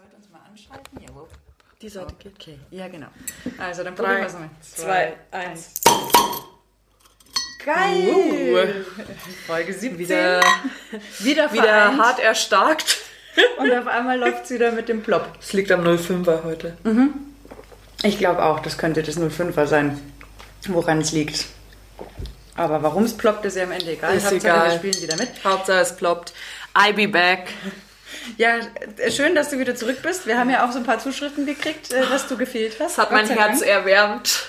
sollte uns mal anschalten. Ja, wo? Die Seite geht. Okay, ja genau. Also dann probieren wir es mal. zwei, eins. Geil! Folge 17. Wieder, wieder, wieder hart erstarkt. Und auf einmal läuft es wieder mit dem Plop. Es liegt am 05er heute. Ich glaube auch, das könnte das 05er sein, woran es liegt. Aber warum es ploppt, ist ja am Ende egal. Ist Hauptsache, egal. Wir spielen wieder mit. Hauptsache es ploppt. I be back. Ja, äh, schön, dass du wieder zurück bist. Wir haben ja auch so ein paar Zuschriften gekriegt, äh, dass du gefehlt hast. Das hat mein Herz Dank. erwärmt.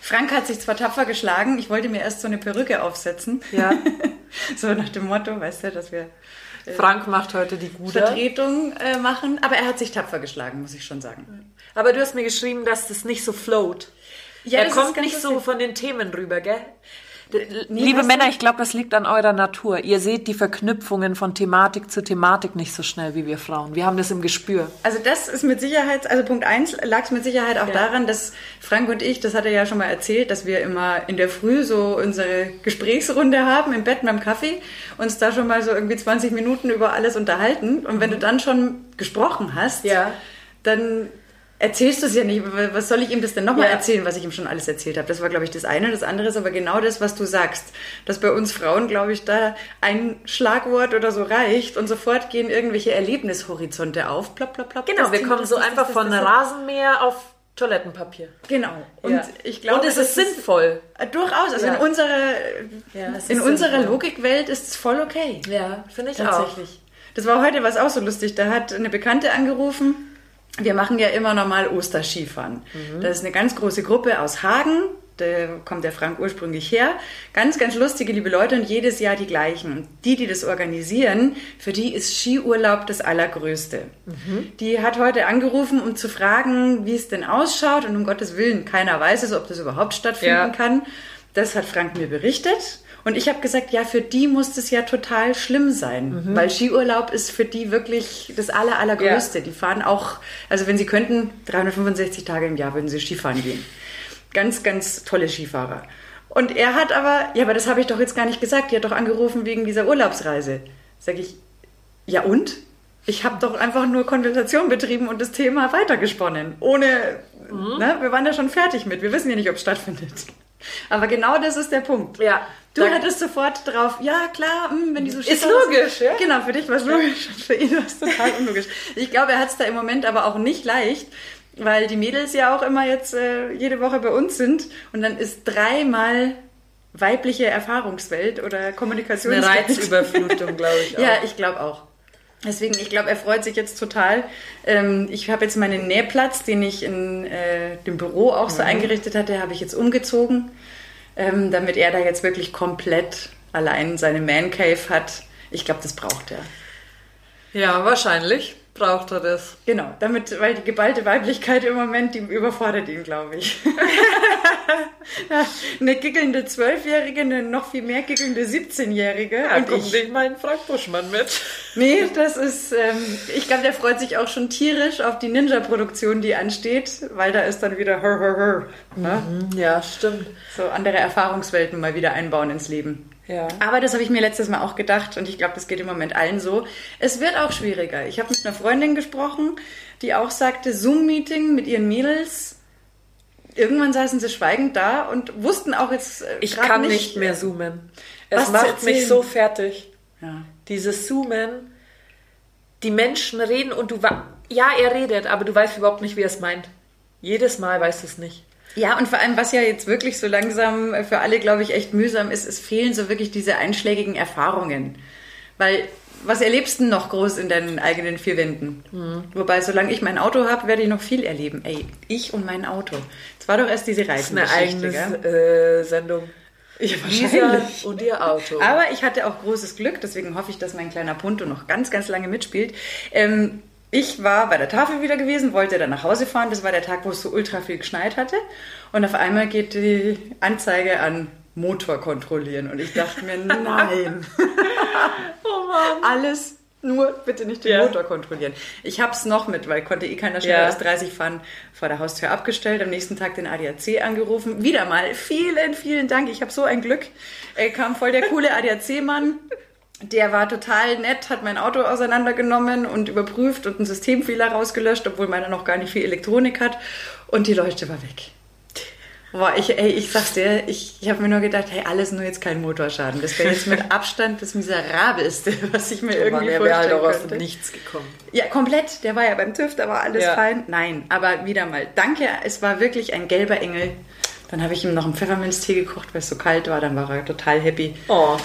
Frank hat sich zwar tapfer geschlagen, ich wollte mir erst so eine Perücke aufsetzen. Ja. so nach dem Motto, weißt du, dass wir Frank macht heute die Gute. Vertretung äh, machen. Aber er hat sich tapfer geschlagen, muss ich schon sagen. Aber du hast mir geschrieben, dass das nicht so float. Ja, er kommt nicht so von den Themen rüber, gell? Nee, Liebe Männer, ich glaube, das liegt an eurer Natur. Ihr seht die Verknüpfungen von Thematik zu Thematik nicht so schnell wie wir Frauen. Wir haben das im Gespür. Also das ist mit Sicherheit, also Punkt eins lag es mit Sicherheit auch Ja. daran, dass Frank und ich, das hat er ja schon mal erzählt, dass wir immer in der Früh so unsere Gesprächsrunde haben im Bett beim Kaffee, uns da schon mal so irgendwie 20 Minuten über alles unterhalten. Und wenn du dann schon gesprochen hast, Mhm. Ja. dann erzählst du es ja nicht. Was soll ich ihm das denn nochmal Ja. erzählen, was ich ihm schon alles erzählt habe? Das war, glaube ich, das eine. Das andere ist aber genau das, was du sagst. Dass bei uns Frauen, glaube ich, da ein Schlagwort oder so reicht und sofort gehen irgendwelche Erlebnishorizonte auf. Plopp, plopp, plopp. Genau, Das wir Thema, kommen das, so das, einfach von. Rasenmäher auf Toilettenpapier. Genau. Und Ja. ich glaube, Und es ist sinnvoll. Äh, Durchaus. Also Ja. in unserer, in unserer sinnvoll. Logikwelt ist es voll okay. Ja, finde ich auch. Tatsächlich. Das war heute was auch so lustig. Da hat eine Bekannte angerufen. Wir machen ja immer normal Osterskifahren. Mhm. Das ist eine ganz große Gruppe aus Hagen. Da kommt der Frank ursprünglich her. Ganz, ganz lustige, liebe Leute und jedes Jahr die gleichen. Die, die das organisieren, für die ist Skiurlaub das Allergrößte. Mhm. Die hat heute angerufen, um zu fragen, wie es denn ausschaut. Und um Gottes Willen, keiner weiß es, ob das überhaupt stattfinden Ja. kann. Das hat Frank mir berichtet. Und ich habe gesagt, ja, für die muss das ja total schlimm sein, Mhm. weil Skiurlaub ist für die wirklich das Aller, Allergrößte. Die fahren auch, also wenn sie könnten, 365 Tage im Jahr würden sie Skifahren gehen. Ganz, ganz tolle Skifahrer. Und er hat aber, ja, aber das habe ich doch jetzt gar nicht gesagt, die hat doch angerufen wegen dieser Urlaubsreise. Sag ich, ja und? Ich habe doch einfach nur Konversation betrieben und das Thema weitergesponnen. Ohne, Mhm. ne, wir waren ja schon fertig mit. Wir wissen ja nicht, ob es stattfindet. Aber genau das ist der Punkt. Ja. Du hattest sofort drauf, ja klar, hm, wenn die so Ist Schiffer logisch, ja. Genau, für dich war es logisch und für ihn war es total unlogisch. Ich glaube, er hat es da im Moment aber auch nicht leicht, weil die Mädels ja auch immer jetzt äh, jede Woche bei uns sind und dann ist dreimal weibliche Erfahrungswelt oder Eine Kommunikationswelt. Reizüberflutung, glaube ich. Auch. Ja, ich glaube auch. Deswegen, ich glaube, er freut sich jetzt total. Ähm, ich habe jetzt meinen Nähplatz, den ich in äh, dem Büro auch Mhm. so eingerichtet hatte, habe ich jetzt umgezogen, ähm, damit er da jetzt wirklich komplett allein seine Man Cave hat. Ich glaube, das braucht er. ja, wahrscheinlich braucht er das. Genau, damit, weil die geballte Weiblichkeit im Moment, die überfordert ihn, glaube ich. eine giggelnde Zwölfjährige, eine noch viel mehr giggelnde 17-Jährige. Ja, und ich. nicht mal in Frank Buschmann mit. Nee, das ist, ähm, ich glaube, der freut sich auch schon tierisch auf die Ninja-Produktion, die ansteht, weil da ist dann wieder hör, hör, hör. Ne? Ja, stimmt. So andere Erfahrungswelten mal wieder einbauen ins Leben. Ja. Aber das habe ich mir letztes Mal auch gedacht und ich glaube, das geht im Moment allen so. Es wird auch schwieriger. Ich habe mit einer Freundin gesprochen, die auch sagte, Zoom-Meeting mit ihren Mädels. Irgendwann saßen sie schweigend da und wussten auch jetzt äh, Ich kann nicht mehr zoomen. Es macht mich so fertig. Ja. Dieses Zoomen, die Menschen reden und du ja, er redet, aber du weißt überhaupt nicht, wie er es meint. Jedes Mal weißt du es nicht. Ja, und vor allem, was ja jetzt wirklich so langsam für alle, glaube ich, echt mühsam ist, es fehlen so wirklich diese einschlägigen Erfahrungen. Weil, was erlebst du denn noch groß in deinen eigenen vier Wänden? Wobei, solange ich mein Auto habe, werde ich noch viel erleben. Ey, ich und mein Auto. Es war doch erst diese Das ist eine eigene gell? äh, Sendung. Ja, Lisa und ihr Auto. Aber ich hatte auch großes Glück, deswegen hoffe ich, dass mein kleiner Punto noch ganz, ganz lange mitspielt. Ähm, ich war bei der Tafel wieder gewesen, wollte dann nach Hause fahren. Das war der Tag, wo es so ultra viel geschneit hatte. Und auf einmal geht die Anzeige an Motor kontrollieren. Und ich dachte mir, nein. oh Mann. Alles nur bitte nicht den Ja. Motor kontrollieren. Ich hab's noch mit, weil konnte eh keiner schneller Ja. als 30 fahren, vor der Haustür abgestellt, am nächsten Tag den ADAC angerufen. Wieder mal, vielen, vielen Dank. Ich habe so ein Glück. Er kam voll der coole ADAC-Mann. Der war total nett, hat mein Auto auseinandergenommen und überprüft und einen Systemfehler rausgelöscht, obwohl meiner noch gar nicht viel Elektronik hat. Und die Leuchte war weg. Boah, ich, ey, ich sag's dir, ich, ich habe mir nur gedacht, hey, alles nur jetzt kein Motorschaden. Das wäre jetzt mit Abstand das Miserabelste, was ich mir irgendwie der vorstellen wäre halt aus könnte. dem Nichts gekommen. Ja, komplett. Der war ja beim TÜV, da war alles Ja. fein. Nein, aber wieder mal, danke, es war wirklich ein gelber Engel. Dann habe ich ihm noch einen Pfefferminztee gekocht, weil es so kalt war. Dann war er total happy. Oh,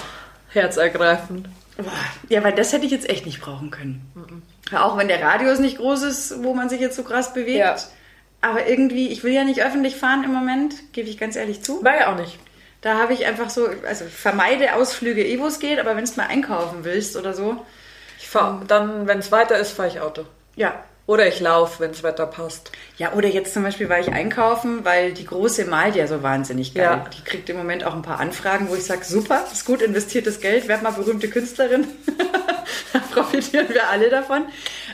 herzergreifend. Ja, weil das hätte ich jetzt echt nicht brauchen können. Auch wenn der Radius nicht groß ist, wo man sich jetzt so krass bewegt. Ja. Aber irgendwie, ich will ja nicht öffentlich fahren im Moment, gebe ich ganz ehrlich zu. War ja auch nicht. Da habe ich einfach so, also vermeide Ausflüge, eh wo es geht, aber wenn du mal einkaufen willst oder so, Ich fahr, dann, wenn es weiter ist, fahre ich Auto. ja. Oder ich laufe, wenn das Wetter passt. Ja, oder jetzt zum Beispiel war ich einkaufen, weil die große malt ja so wahnsinnig geil. Ja. Die kriegt im Moment auch ein paar Anfragen, wo ich sage, super, ist gut investiertes Geld, werd mal berühmte Künstlerin. da profitieren wir alle davon.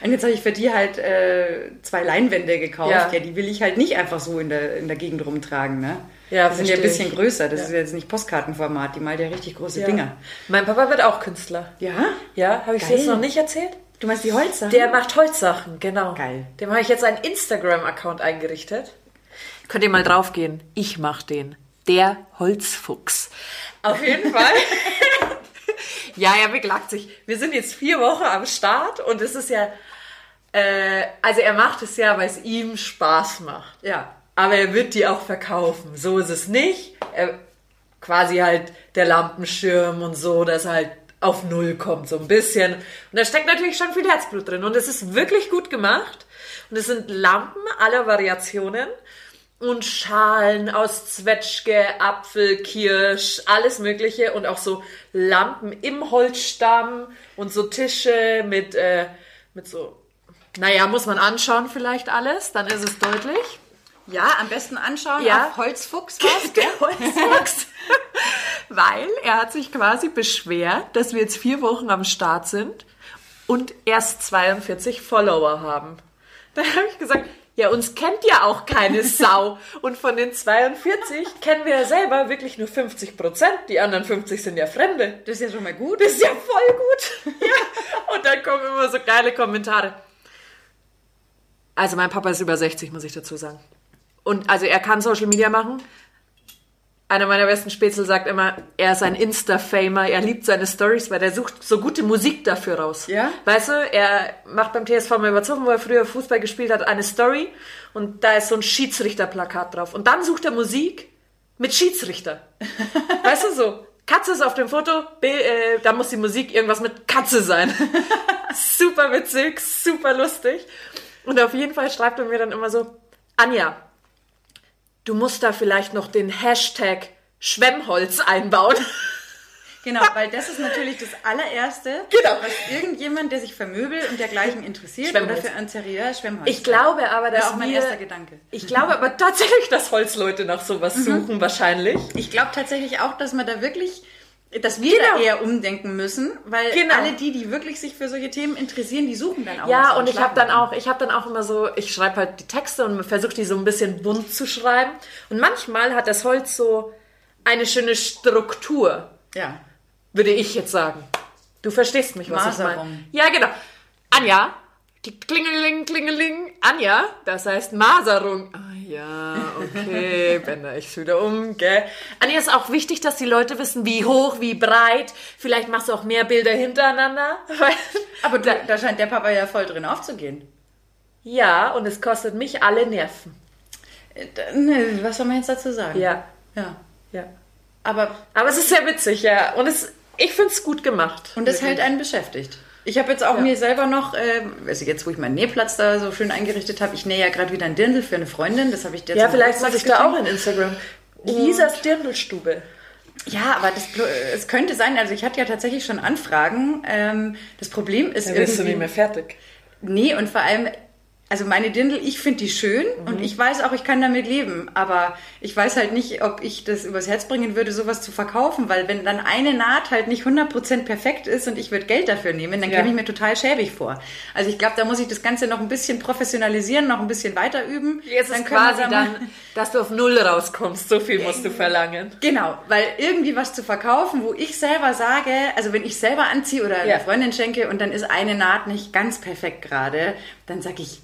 Und jetzt habe ich für die halt äh, zwei Leinwände gekauft. Ja. Ja. die will ich halt nicht einfach so in der, in der Gegend rumtragen. Ne? Ja, die sind ja ein bisschen ich. größer. Das Ja. ist jetzt nicht Postkartenformat. Die malt ja richtig große. Dinger. Mein Papa wird auch Künstler. Ja? Ja, habe ich dir jetzt noch nicht erzählt? Du meinst die Holzer? Der macht Holzsachen, genau. Geil. Dem habe ich jetzt einen Instagram-Account eingerichtet. Könnt ihr mal draufgehen. Ich mach den. Der Holzfuchs. Auf jeden Fall. ja, er beklagt sich. Wir sind jetzt vier Wochen am Start und es ist ja, äh, also er macht es ja, weil es ihm Spaß macht. Ja. Aber er wird die auch verkaufen. So ist es nicht. Er, quasi halt der Lampenschirm und so, dass er halt auf Null kommt, so ein bisschen. Und da steckt natürlich schon viel Herzblut drin. Und es ist wirklich gut gemacht. Und es sind Lampen aller Variationen und Schalen aus Zwetschge, Apfel, Kirsch, alles Mögliche und auch so Lampen im Holzstamm und so Tische mit, äh, mit so, naja, muss man anschauen vielleicht alles, dann ist es deutlich. Ja, am besten anschauen Ja. auf Holzfuchs was, Der Holzfuchs. Weil er hat sich quasi beschwert, dass wir jetzt vier Wochen am Start sind und erst 42 Follower haben. Dann habe ich gesagt, ja, uns kennt ja auch keine Sau. Und von den 42 kennen wir ja selber wirklich nur 50 Prozent. Die anderen 50 sind ja Fremde. Das ist ja schon mal gut. Das ist ja voll gut. Ja. Und dann kommen immer so geile Kommentare. Also mein Papa ist über 60, muss ich dazu sagen. Und also er kann Social Media machen. Einer meiner besten Spätzle sagt immer, er ist ein Insta-Famer, er liebt seine Stories, weil er sucht so gute Musik dafür raus. Ja? Weißt du, er macht beim TSV mal überzogen, wo er früher Fußball gespielt hat, eine Story und da ist so ein Schiedsrichterplakat drauf. Und dann sucht er Musik mit Schiedsrichter. weißt du so? Katze ist auf dem Foto, B, äh, da muss die Musik irgendwas mit Katze sein. super witzig, super lustig. Und auf jeden Fall schreibt er mir dann immer so, Anja, du musst da vielleicht noch den Hashtag Schwemmholz einbauen. Genau, weil das ist natürlich das allererste, Genau. was irgendjemand, der sich für Möbel und dergleichen interessiert oder für Interieur Schwemmholz. Ich glaube aber, das dass ist auch mein wir, erster Gedanke. Ich glaube aber tatsächlich, dass Holzleute nach sowas suchen, wahrscheinlich. Ich glaube tatsächlich auch, dass man da wirklich, dass wir Genau. da eher umdenken müssen, weil Genau. alle die, die wirklich sich für solche Themen interessieren, die suchen dann auch. Ja, und ich habe dann auch, ich habe dann auch immer so, ich schreibe halt die Texte und versuche die so ein bisschen bunt zu schreiben. Und manchmal hat das Holz so eine schöne Struktur, Ja. würde ich jetzt sagen. Du verstehst mich, was ich meine. Maserung. Ja, genau. Anja, die Klingeling, Klingeling, Anja, das heißt Maserung. Ah ja, okay, bänder ich wieder um, gell. Anja, ist auch wichtig, dass die Leute wissen, wie hoch, wie breit. Vielleicht machst du auch mehr Bilder hintereinander. Aber da, da scheint der Papa ja voll drin aufzugehen. Ja, und es kostet mich alle Nerven. Äh, Ne, was soll man jetzt dazu sagen? Ja, Ja. ja. Aber, Aber es ist sehr witzig, ja. Und es, ich finde es gut gemacht. und Wirklich. hält einen beschäftigt. Ich habe jetzt auch Ja. mir selber noch, ähm, also jetzt, wo ich meinen Nähplatz da so schön eingerichtet habe, ich nähe ja gerade wieder ein Dirndl für eine Freundin, das habe ich dir Ja, vielleicht mache ich da auch in Instagram. Lisas Dirndlstube. Ja, aber das, Blo- es könnte sein, also ich hatte ja tatsächlich schon Anfragen. Ähm, das Problem ist irgendwie... fertig. Nee, und vor allem, also meine Dirndl, ich finde die schön Mhm. und ich weiß auch, ich kann damit leben. Aber ich weiß halt nicht, ob ich das übers Herz bringen würde, sowas zu verkaufen, weil wenn dann eine Naht halt nicht 100% perfekt ist und ich würde Geld dafür nehmen, dann Ja. käme ich mir total schäbig vor. Also ich glaube, da muss ich das Ganze noch ein bisschen professionalisieren, noch ein bisschen weiter üben. Jetzt ist können wir quasi da mal- dann, dass du auf Null rauskommst. So viel musst du verlangen. Genau, weil irgendwie was zu verkaufen, wo ich selber sage, also wenn ich selber anziehe oder Ja. einer Freundin schenke und dann ist eine Naht nicht ganz perfekt gerade, dann sage ich,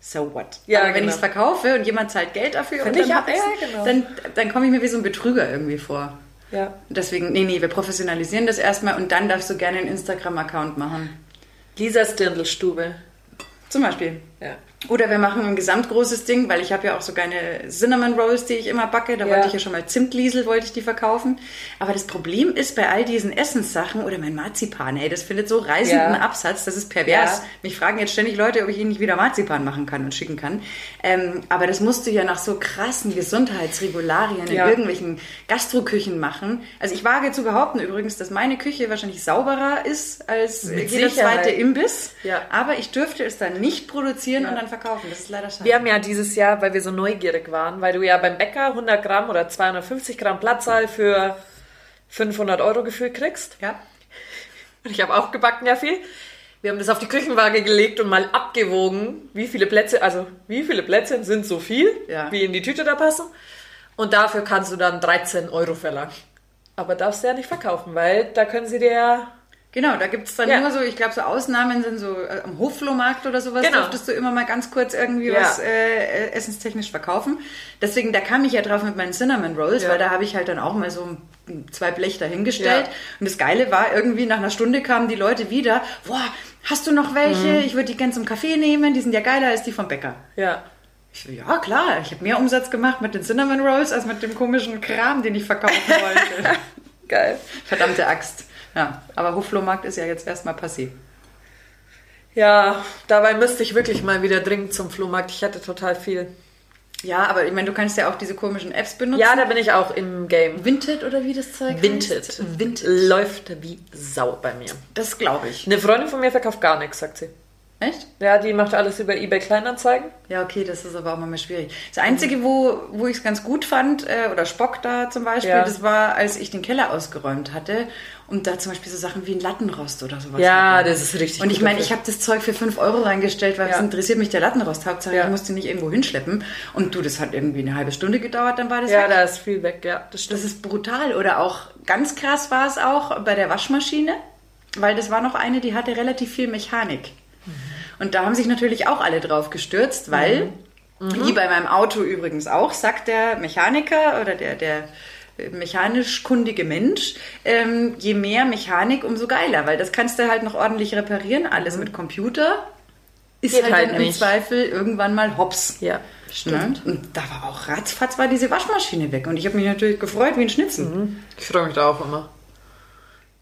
so what? Ja, Aber wenn genau. ich es verkaufe und jemand zahlt Geld dafür und Finde dann, ich's, ja, genau. dann, dann komme ich mir wie so ein Betrüger irgendwie vor. Ja. Deswegen, nee, nee, wir professionalisieren das erstmal und dann darfst du gerne einen Instagram-Account machen. Lisas Dirndlstube. Zum Beispiel. Ja. Oder wir machen ein gesamtgroßes Ding, weil ich habe ja auch so keine Cinnamon Rolls, die ich immer backe. Da Ja. wollte ich ja schon mal Zimtliesel, wollte ich die verkaufen. Aber das Problem ist bei all diesen Essenssachen oder mein Marzipan, ey, das findet so reißenden Ja. Absatz, das ist pervers. Ja. Mich fragen jetzt ständig Leute, ob ich ihnen nicht wieder Marzipan machen kann und schicken kann. Ähm, aber das musst du ja nach so krassen Gesundheitsregularien in irgendwelchen Gastroküchen machen. Also ich wage zu behaupten übrigens, dass meine Küche wahrscheinlich sauberer ist als Mit jeder Sicherheit. zweite Imbiss. Aber ich dürfte es dann nicht produzieren und dann verkaufen. Das ist leider schade. Wir haben ja dieses Jahr, weil wir so neugierig waren, weil du ja beim Bäcker 100 Gramm oder 250 Gramm Platzsaal für 500 Euro gefühlt kriegst. ja. Und ich habe auch gebacken ja viel. Wir haben das auf die Küchenwaage gelegt und mal abgewogen, wie viele Plätze, also wie viele Plätze sind so viel, Ja. wie in die Tüte da passen. Und dafür kannst du dann 13 Euro verlangen. Aber darfst du ja nicht verkaufen, weil da können sie dir ja Genau, da gibt's dann Ja. nur so, ich glaube, so Ausnahmen sind so äh, am Hoflohmarkt oder sowas, Genau. durftest du immer mal ganz kurz irgendwie Ja. was äh, essenstechnisch verkaufen. Deswegen, da kam ich ja drauf mit meinen Cinnamon Rolls, Ja. weil da habe ich halt dann auch mal so ein- zwei Blech dahingestellt. Und das Geile war, irgendwie nach einer Stunde kamen die Leute wieder, boah, hast du noch welche? Mhm. Ich würde die gern zum Kaffee nehmen, die sind ja geiler als die vom Bäcker. Ja. Ich ja klar, ich habe mehr Umsatz gemacht mit den Cinnamon Rolls als mit dem komischen Kram, den ich verkaufen wollte. Geil. Verdammte Axt. Ja, aber Hoflohmarkt ist ja jetzt erstmal passé. Ja, dabei müsste ich wirklich mal wieder dringend zum Flohmarkt. Ich hätte total viel. Ja, aber ich meine, du kannst ja auch diese komischen Apps benutzen. Ja, da bin ich auch im Game. Vinted oder wie das Zeug Vinted. heißt? Vinted. Läuft wie Sau bei mir. Das glaube ich. Eine Freundin von mir verkauft gar nichts, sagt sie. Echt? Ja, die macht alles über eBay Kleinanzeigen. Ja, okay, das ist aber auch mal schwierig. Das Einzige, wo, wo ich es ganz gut fand, äh, oder Spock da zum Beispiel, Ja. das war, als ich den Keller ausgeräumt hatte und da zum Beispiel so Sachen wie ein Lattenrost oder sowas Ja, das ist richtig Und ich meine, ich habe das Zeug für 5 Euro reingestellt, weil Ja. es interessiert mich der Lattenrost. Hauptsache, Ja. ich musste nicht irgendwo hinschleppen. Und du, das hat irgendwie eine halbe Stunde gedauert, dann war das Ja, weg. da ist viel weg, ja, das stimmt. Das ist brutal. Oder auch ganz krass war es auch bei der Waschmaschine, weil das war noch eine, die hatte relativ viel Mechanik. Und da haben sich natürlich auch alle drauf gestürzt, weil, wie bei meinem Auto übrigens auch, sagt der Mechaniker oder der, der mechanisch kundige Mensch, ähm, je mehr Mechanik, umso geiler, weil das kannst du halt noch ordentlich reparieren, alles mit Computer. Ist Geht halt, halt im. Zweifel irgendwann mal hops. Ja, Ne? Und da war auch ratzfatz war diese Waschmaschine weg. Und ich habe mich natürlich gefreut wie ein Schnitzel. Ich freue mich da auch immer.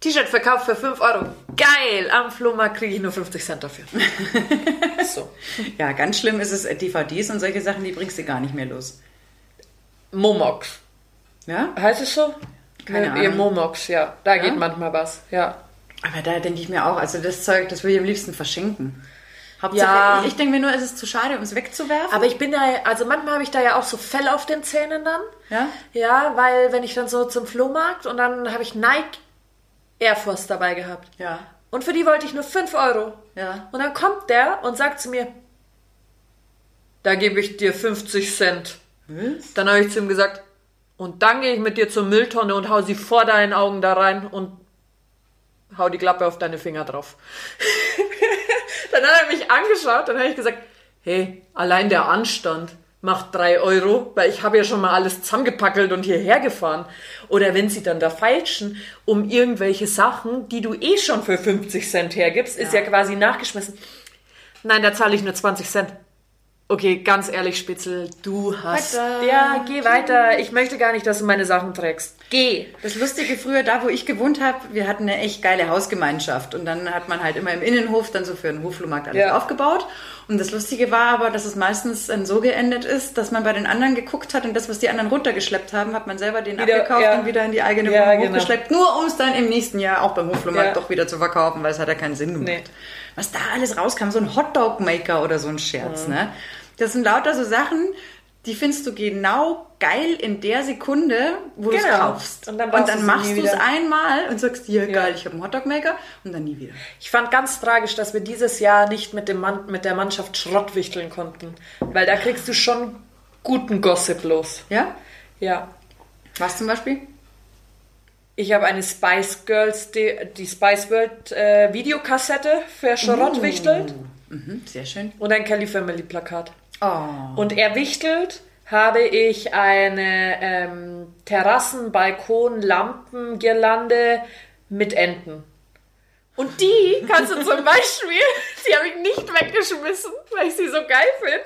T-Shirt verkauft für 5 Euro. Geil! Am Flohmarkt kriege ich nur 50 Cent dafür. so. Ja, ganz schlimm ist es, äh, DVDs und solche Sachen, die bringst du gar nicht mehr los. Momox. Ja? Heißt es so? Keine Ahnung. Ihr Momox, ja. Da Ja? geht manchmal was, ja. Aber da denke ich mir auch, also das Zeug, das würde ich am liebsten verschenken. Hauptsache, Ja. ich denke mir nur, es ist zu schade, um es wegzuwerfen. Aber ich bin da, also manchmal habe ich da ja auch so Fell auf den Zähnen dann. Ja? Ja, weil wenn ich dann so zum Flohmarkt und dann habe ich Nike Air Force dabei gehabt. Ja. Und für die wollte ich nur 5 Euro. Ja. Und dann kommt der und sagt zu mir, da gebe ich dir 50 Cent. Was? Dann habe ich zu ihm gesagt, und dann gehe ich mit dir zur Mülltonne und hau sie vor deinen Augen da rein und hau die Klappe auf deine Finger drauf. dann hat er mich angeschaut, dann habe ich gesagt, hey, allein der Anstand macht drei Euro, weil ich habe ja schon mal alles zusammengepackelt und hierher gefahren. Oder wenn sie dann da feilschen, um irgendwelche Sachen, die du eh schon für 50 Cent hergibst, ist ja quasi nachgeschmissen. Nein, da zahle ich nur 20 Cent. Okay, ganz ehrlich, Spitzel, du hast. Weiter. Ja, geh weiter. Ich möchte gar nicht, dass du meine Sachen trägst. Geh. Das Lustige früher, da wo ich gewohnt habe, wir hatten eine echt geile Hausgemeinschaft und dann hat man halt immer im Innenhof dann so für einen Hoflohmarkt alles Ja. aufgebaut. Und das Lustige war aber, dass es meistens dann so geendet ist, dass man bei den anderen geguckt hat und das, was die anderen runtergeschleppt haben, hat man selber den Wieder, abgekauft ja. und wieder in die eigene Ja, Wohnung genau. hochgeschleppt, nur um es dann im nächsten Jahr auch beim Hoflohmarkt Ja. doch wieder zu verkaufen, weil es hat ja keinen Sinn gemacht. Nee. was da alles rauskam, so ein Hotdog-Maker oder so ein Scherz, ne? Das sind lauter so Sachen, die findest du genau geil in der Sekunde, wo du es Genau. kaufst. Und Und dann dann, du sie machst du es einmal und sagst, hier, geil, ich habe einen Hotdog-Maker und dann nie wieder. Ich fand ganz tragisch, dass wir dieses Jahr nicht mit, dem Mann, mit der Mannschaft Schrott wichteln konnten. Weil da kriegst du schon guten Gossip los. Ja? Ja. Was zum Beispiel? Ich habe eine Spice Girls, die, die Spice World äh, Videokassette für Schrott wichtelt Mhm, sehr schön. und ein Kelly Family Plakat. Oh. Und er wichtelt habe ich eine ähm, Terrassen-Balkon-Lampen-Girlande mit Enten. Und die kannst du zum Beispiel, die habe ich nicht weggeschmissen, weil ich sie so geil finde.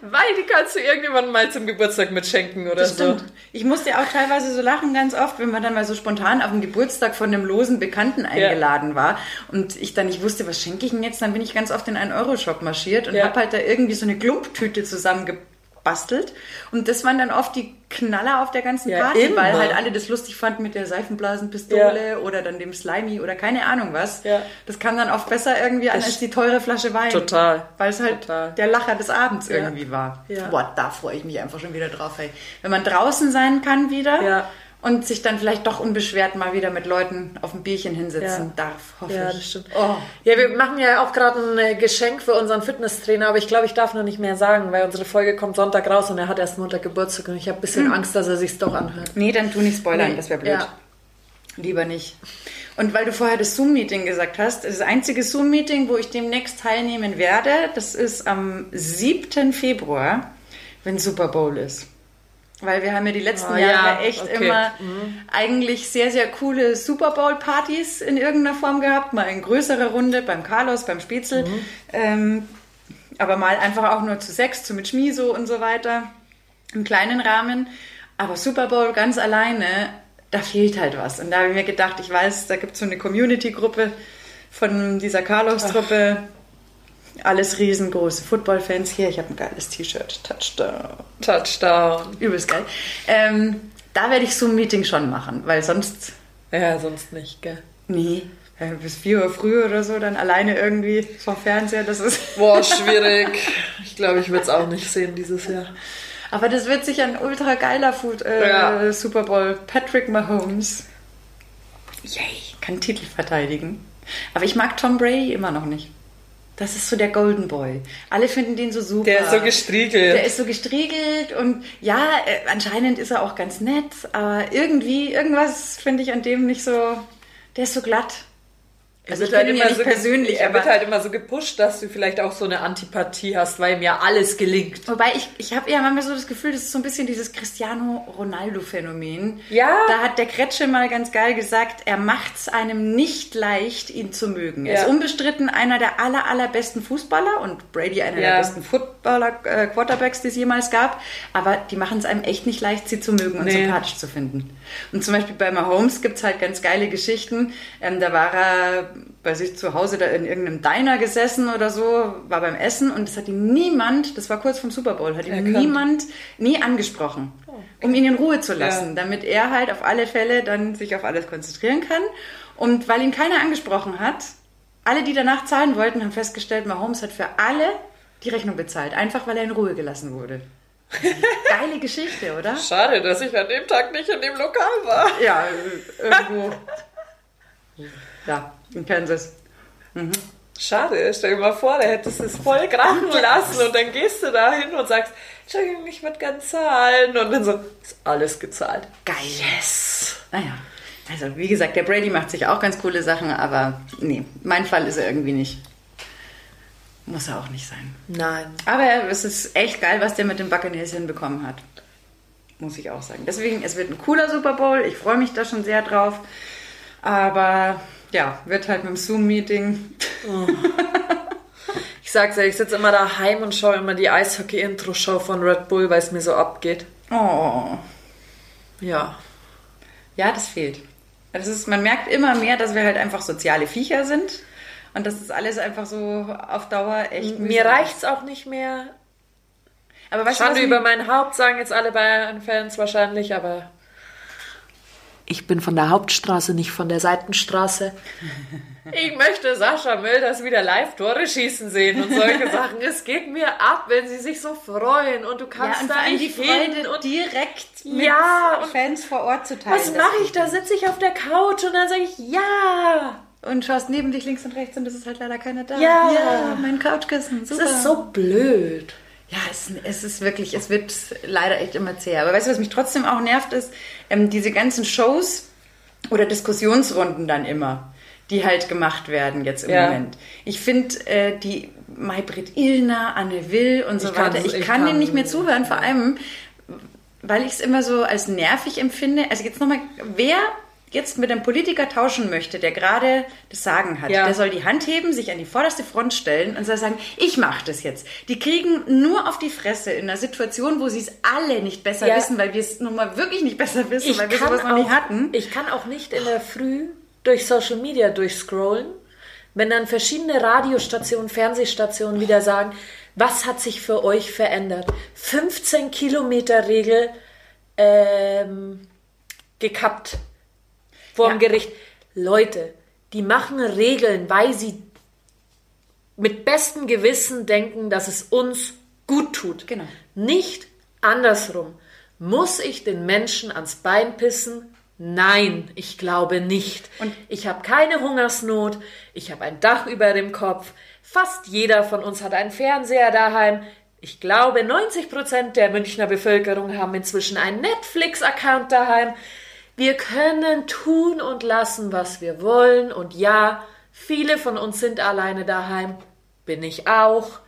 Weil die kannst du irgendjemandem mal zum Geburtstag mitschenken oder Das so. stimmt. Ich musste auch teilweise so lachen ganz oft, wenn man dann mal so spontan auf den Geburtstag von einem losen Bekannten eingeladen war und ich dann nicht wusste, was schenke ich denn jetzt, dann bin ich ganz oft in einen Euro-Shop marschiert und Ja. habe halt da irgendwie so eine Klumptüte zusammengebastelt und das waren dann oft die Knaller auf der ganzen Ja, Party, immer. weil halt alle das lustig fanden mit der Seifenblasenpistole oder dann dem Slimy oder keine Ahnung was. Ja. Das kam dann oft besser irgendwie an Das als die teure Flasche Wein. Total. Weil es halt Total. der Lacher des Abends Ja. irgendwie war. Ja. Boah, da freue ich mich einfach schon wieder drauf. Ey. Wenn man draußen sein kann wieder Ja. Und sich dann vielleicht doch unbeschwert mal wieder mit Leuten auf ein Bierchen hinsetzen Ja. darf, hoffe Ja, ich. das stimmt. Oh. Ja, wir machen ja auch gerade ein äh, Geschenk für unseren Fitnesstrainer, aber ich glaube, ich darf noch nicht mehr sagen, weil unsere Folge kommt Sonntag raus und er hat erst Montag Geburtstag und ich habe ein bisschen Angst, dass er sich's doch anhört. Nee, dann tu nicht spoilern, Nee, das wäre blöd. ja. Lieber nicht. Und weil du vorher das Zoom-Meeting gesagt hast, das einzige Zoom-Meeting, wo ich demnächst teilnehmen werde, das ist am 7. Februar, wenn Super Bowl ist. Weil wir haben ja die letzten Ah, Jahre ja, echt okay. Mhm. immer eigentlich sehr, sehr coole Super Bowl-Partys in irgendeiner Form gehabt. Mal in größerer Runde, beim Carlos, beim Spätzl. Mhm. Ähm, aber mal einfach auch nur zu sechs, zu mit Schmiso und so weiter. Im kleinen Rahmen. Aber Super Bowl ganz alleine, da fehlt halt was. Und da habe ich mir gedacht, ich weiß, da gibt es so eine Community-Gruppe von dieser Carlos-Truppe. Alles riesengroße Football-Fans. Hier, ich habe ein geiles T-Shirt. Touchdown. Touchdown. Übelst geil. Ähm, da werde ich so ein Meeting schon machen, weil sonst, Ja, sonst nicht, gell? nee, äh, bis 4 Uhr früh oder so, dann alleine irgendwie vom Fernseher, das ist. Boah, schwierig. Ich glaube, ich würde es auch nicht sehen dieses Jahr. Aber das wird sicher ein ultra geiler Food, äh, Ja. Super Bowl. Patrick Mahomes. Yay, kann Titel verteidigen. Aber ich mag Tom Brady immer noch nicht. Das ist so der Golden Boy. Alle finden den so super. Der ist so gestriegelt. Der ist so gestriegelt und ja, äh, anscheinend ist er auch ganz nett, aber irgendwie, irgendwas finde ich an dem nicht so. Der ist so glatt. Er Also wird ich halt immer ja so persönlich, er wird halt immer so gepusht, dass du vielleicht auch so eine Antipathie hast, weil ihm ja alles gelingt. Wobei ich, ich habe ja manchmal so das Gefühl, das ist so ein bisschen dieses Cristiano Ronaldo-Phänomen. Ja. Da hat der Kretsche mal ganz geil gesagt, er macht es einem nicht leicht, ihn zu mögen. Er Ja. ist unbestritten einer der aller, allerbesten Fußballer und Brady einer Ja. der besten Footballer, äh, Quarterbacks, die es jemals gab. Aber die machen es einem echt nicht leicht, sie zu mögen und Nee. sympathisch zu finden. Und zum Beispiel bei Mahomes gibt es halt ganz geile Geschichten. Ähm, da war er bei sich zu Hause da in irgendeinem Diner gesessen oder so, war beim Essen und es hat ihm niemand, das war kurz vom Super Bowl, hat ihm Erkannt. niemand nie angesprochen, um ihn in Ruhe zu lassen, Ja. damit er halt auf alle Fälle dann sich auf alles konzentrieren kann. Und weil ihn keiner angesprochen hat, alle, die danach zahlen wollten, haben festgestellt, Mahomes hat für alle die Rechnung bezahlt, einfach weil er in Ruhe gelassen wurde. Geile Geschichte, oder? Schade, dass ich an dem Tag nicht in dem Lokal war. Ja, irgendwo. Ja, in Kansas. Schade, stell dir mal vor, da hättest du es voll krachen lassen und dann gehst du da hin und sagst, Entschuldigung, ich würde gern zahlen. Und dann so, ist alles gezahlt. Geil. Yes. Naja, also wie gesagt, der Brady macht sich auch ganz coole Sachen, aber nee, mein Fall ist er irgendwie nicht. Muss er auch nicht sein. Nein. Aber es ist echt geil, was der mit den Buccaneers hinbekommen hat. Muss ich auch sagen. Deswegen, es wird ein cooler Super Bowl. Ich freue mich da schon sehr drauf. Aber ja, wird halt mit dem Zoom-Meeting. Ich sag's ja, ich sitze immer daheim und schaue immer die Eishockey-Intro-Show von Red Bull, weil es mir so abgeht. Oh. Ja. Ja, das fehlt. Das ist, man merkt immer mehr, dass wir halt einfach soziale Viecher sind. Und das ist alles einfach so auf Dauer echt Mir mühsam. reicht's auch nicht mehr. Aber weißt du, Schande was über mir- mein Haupt, sagen jetzt alle Bayern-Fans wahrscheinlich, aber ich bin von der Hauptstraße, nicht von der Seitenstraße. Ich möchte Sascha Mölders wieder live Tore schießen sehen und solche Sachen. Es geht mir ab, wenn sie sich so freuen und du kannst ja, und da nicht die Freude und direkt mit ja, Fans vor Ort zu teilen. Was mache ich? Da sitze ich auf der Couch und dann sage ich ja. Und schaust neben dich links und rechts und es ist halt leider keiner da. Ja, ja mein Couchkissen. Super. Das ist so blöd. Ja, es, es, ist wirklich, es wird leider echt immer zäh. Aber weißt du, was mich trotzdem auch nervt, ist ähm, diese ganzen Shows oder Diskussionsrunden dann immer, die halt gemacht werden jetzt im ja. Moment. Ich finde äh, die Maybrit Illner, Anne Will und so ich weiter, ich, ich kann, kann denen nicht mehr zuhören, vor allem, weil ich es immer so als nervig empfinde. Also jetzt nochmal, wer jetzt mit einem Politiker tauschen möchte, der gerade das Sagen hat, ja. der soll die Hand heben, sich an die vorderste Front stellen und soll sagen, ich mache das jetzt. Die kriegen nur auf die Fresse in einer Situation, wo sie es alle nicht besser ja. wissen, weil wir es nun mal wirklich nicht besser wissen, ich weil wir sowas noch nicht hatten. Ich kann auch nicht in der Früh durch Social Media durchscrollen, wenn dann verschiedene Radiostationen, Fernsehstationen wieder sagen, was hat sich für euch verändert? 15 Kilometer Regel ähm, gekappt vorm ja. Gericht. Leute, die machen Regeln, weil sie mit bestem Gewissen denken, dass es uns gut tut. Genau. Nicht andersrum. Muss ich den Menschen ans Bein pissen? Nein, ich glaube nicht. Und ich habe keine Hungersnot, ich habe ein Dach über dem Kopf, fast jeder von uns hat einen Fernseher daheim. Ich glaube, 90 Prozent der Münchner Bevölkerung haben inzwischen einen Netflix-Account daheim. Wir können tun und lassen, was wir wollen. Und ja, viele von uns sind alleine daheim. Bin ich auch.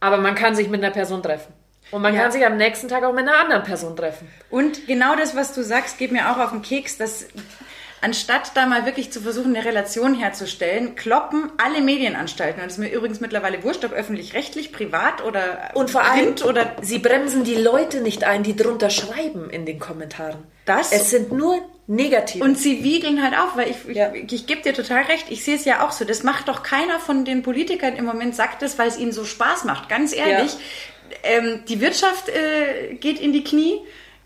Aber man kann sich mit einer Person treffen. Und man ja. kann sich am nächsten Tag auch mit einer anderen Person treffen. Und genau das, was du sagst, geht mir auch auf den Keks, dass anstatt da mal wirklich zu versuchen, eine Relation herzustellen, kloppen alle Medienanstalten. Und es ist mir übrigens mittlerweile wurscht, ob öffentlich-rechtlich, privat oder Und vor allem, oder sie bremsen die Leute nicht ein, die drunter schreiben in den Kommentaren. Das? Es sind nur negative. Und sie wiegeln halt auf, weil ich, ja. ich, ich gebe dir total recht, ich sehe es ja auch so. Das macht doch keiner von den Politikern im Moment, sagt das, weil es ihnen so Spaß macht. Ganz ehrlich, ja. ähm, die Wirtschaft äh, geht in die Knie.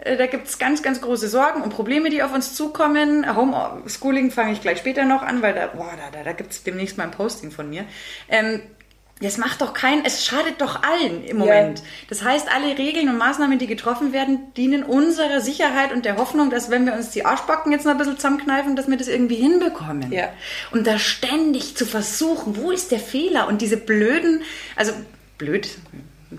Äh, da gibt es ganz, ganz große Sorgen und Probleme, die auf uns zukommen. Homeschooling fange ich gleich später noch an, weil da, boah, da, da, da gibt es demnächst mal ein Posting von mir. Ähm, das macht doch keinen, es schadet doch allen im Moment. Ja. Das heißt, alle Regeln und Maßnahmen, die getroffen werden, dienen unserer Sicherheit und der Hoffnung, dass wenn wir uns die Arschbacken jetzt noch ein bisschen zusammenkneifen, dass wir das irgendwie hinbekommen. Ja. Und da ständig zu versuchen, wo ist der Fehler? Und diese blöden, also blöd,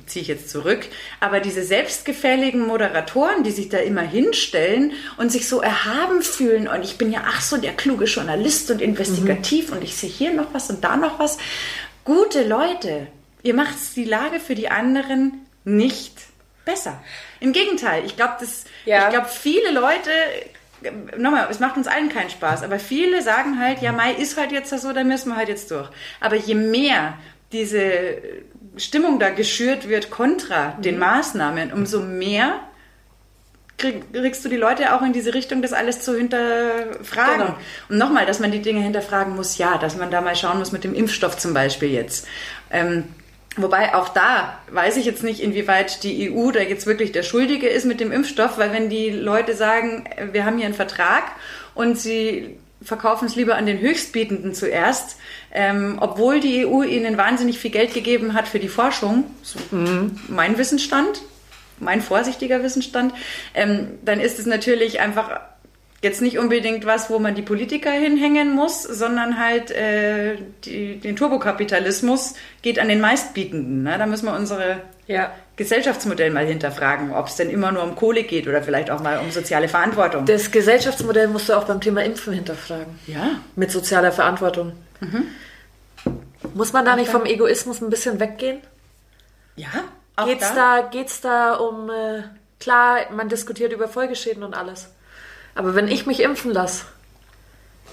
ziehe ich jetzt zurück, aber diese selbstgefälligen Moderatoren, die sich da immer hinstellen und sich so erhaben fühlen und ich bin ja ach so der kluge Journalist und investigativ mhm. und ich sehe hier noch was und da noch was. Gute Leute, ihr macht die Lage für die anderen nicht besser. Im Gegenteil, ich glaube, ja. ich glaube, viele Leute nochmal, es macht uns allen keinen Spaß, aber viele sagen halt, ja, Mai ist halt jetzt so, da müssen wir halt jetzt durch. Aber je mehr diese Stimmung da geschürt wird kontra den mhm. Maßnahmen, umso mehr kriegst du die Leute auch in diese Richtung, das alles zu hinterfragen. Genau. Und nochmal, dass man die Dinge hinterfragen muss, ja, dass man da mal schauen muss mit dem Impfstoff zum Beispiel jetzt. Ähm, wobei auch da weiß ich jetzt nicht, inwieweit die EU da jetzt wirklich der Schuldige ist mit dem Impfstoff, weil wenn die Leute sagen, wir haben hier einen Vertrag und sie verkaufen es lieber an den Höchstbietenden zuerst, ähm, obwohl die EU ihnen wahnsinnig viel Geld gegeben hat für die Forschung, so mhm. mein Wissensstand, mein vorsichtiger Wissensstand, ähm, dann ist es natürlich einfach jetzt nicht unbedingt was, wo man die Politiker hinhängen muss, sondern halt äh, die, den Turbokapitalismus geht an den Meistbietenden. Ne? Da müssen wir unsere ja. Gesellschaftsmodell mal hinterfragen, ob es denn immer nur um Kohle geht oder vielleicht auch mal um soziale Verantwortung. Das Gesellschaftsmodell musst du auch beim Thema Impfen hinterfragen. Ja. Mit sozialer Verantwortung. Mhm. Muss man da nicht vom Egoismus ein bisschen weggehen? Ja. Auch geht's da? da geht's da um äh, klar, man diskutiert über Folgeschäden und alles. Aber wenn ich mich impfen lasse,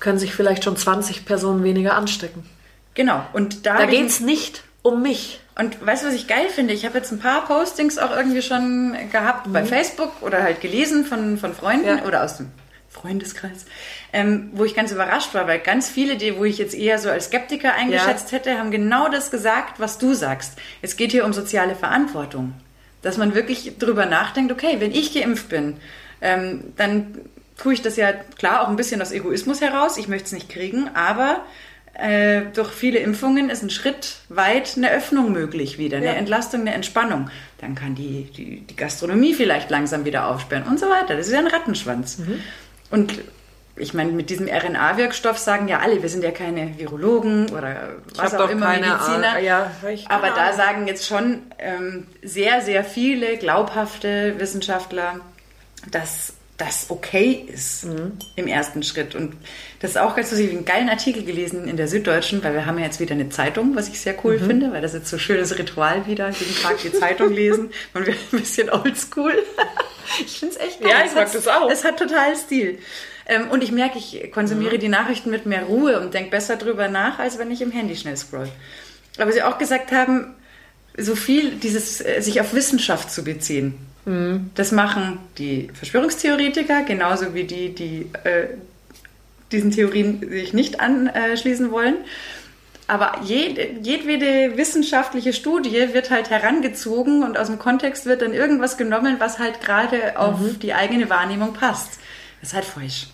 können sich vielleicht schon 20 Personen weniger anstecken. Genau. Und da, da geht es nicht um mich. Und weißt du, was ich geil finde? Ich habe jetzt ein paar Postings auch irgendwie schon gehabt mhm. bei Facebook oder halt gelesen von, von Freunden ja. oder aus dem Freundeskreis, ähm, wo ich ganz überrascht war, weil ganz viele, die, wo ich jetzt eher so als Skeptiker eingeschätzt ja. hätte, haben genau das gesagt, was du sagst. Es geht hier um soziale Verantwortung. Dass man wirklich drüber nachdenkt, okay, wenn ich geimpft bin, ähm, dann tue ich das ja klar auch ein bisschen aus Egoismus heraus. Ich möchte es nicht kriegen, aber äh, durch viele Impfungen ist ein Schritt weit eine Öffnung möglich wieder, eine Ja. Entlastung, eine Entspannung. Dann kann die, die, die Gastronomie vielleicht langsam wieder aufsperren und so weiter. Das ist ja ein Rattenschwanz. Mhm. Und ich meine, mit diesem RNA-Wirkstoff sagen ja alle, wir sind ja keine Virologen oder was auch immer, Mediziner. Ja, Aber da Ahnung. sagen jetzt schon ähm, sehr, sehr viele glaubhafte Wissenschaftler, dass das okay ist Mhm. im ersten Schritt. Und das ist auch ganz lustig. Ich habe einen geilen Artikel gelesen in der Süddeutschen, weil wir haben ja jetzt wieder eine Zeitung, was ich sehr cool Mhm. finde, weil das ist so ein schönes Ritual wieder, jeden Tag die Zeitung lesen. Man wird ein bisschen oldschool. Ich finde es echt geil. Ja, ich mag das auch. Es hat total Stil. Ähm, und ich merke, ich konsumiere Mhm. die Nachrichten mit mehr Ruhe und denke besser drüber nach, als wenn ich im Handy schnell scroll. Aber Sie auch gesagt haben, so viel dieses äh, sich auf Wissenschaft zu beziehen. Mhm. Das machen die Verschwörungstheoretiker, genauso wie die, die äh, diesen Theorien sich nicht anschließen wollen. Aber jede, jedwede wissenschaftliche Studie wird halt herangezogen und aus dem Kontext wird dann irgendwas genommen, was halt gerade auf Mhm. die eigene Wahrnehmung passt. Das ist halt falsch.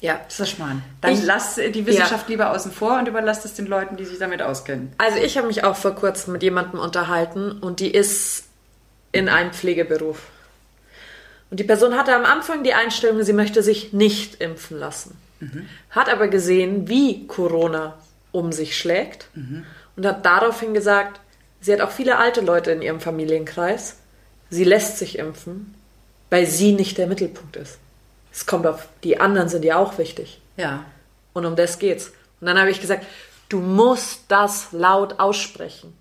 Ja. Das ist Schmarrn. Dann Ich- lass die Wissenschaft lieber außen vor und überlass es den Leuten, die sich damit auskennen. Also ich habe mich auch vor kurzem mit jemandem unterhalten und die ist in einem Pflegeberuf. Und die Person hatte am Anfang die Einstellung, sie möchte sich nicht impfen lassen. Hat aber gesehen, wie Corona um sich schlägt und hat daraufhin gesagt, sie hat auch viele alte Leute in ihrem Familienkreis. Sie lässt sich impfen, weil sie nicht der Mittelpunkt ist. Es kommt auf, die anderen sind ja auch wichtig. Ja. Und um das geht's. Und dann habe ich gesagt, du musst das laut aussprechen.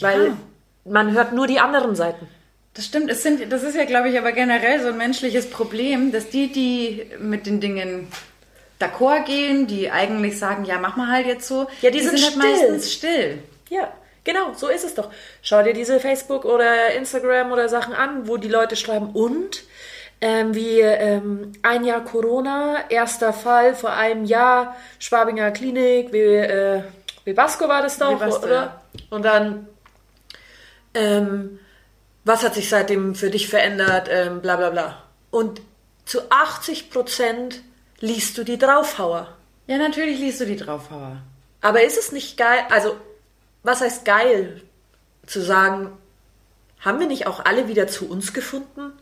Weil Ja. Man hört nur die anderen Seiten. Das stimmt. Es sind, das ist ja, glaube ich, aber generell so ein menschliches Problem, dass die, die mit den Dingen d'accord gehen, die eigentlich sagen, ja, mach mal halt jetzt so, Ja, die sind halt still. meistens still. Ja, genau, so ist es doch. Schau dir diese Facebook oder Instagram oder Sachen an, wo die Leute schreiben, und ähm, wie ähm, ein Jahr Corona, erster Fall vor einem Jahr, Schwabinger Klinik, wie, äh, wie Basco war das doch, Webasto, oder? ja. Und dann, ähm, was hat sich seitdem für dich verändert, ähm, bla bla bla. Und zu 80 Prozent liest du die Draufhauer. Ja, natürlich liest du die Draufhauer. Aber ist es nicht geil, also was heißt geil, zu sagen, haben wir nicht auch alle wieder zu uns gefunden?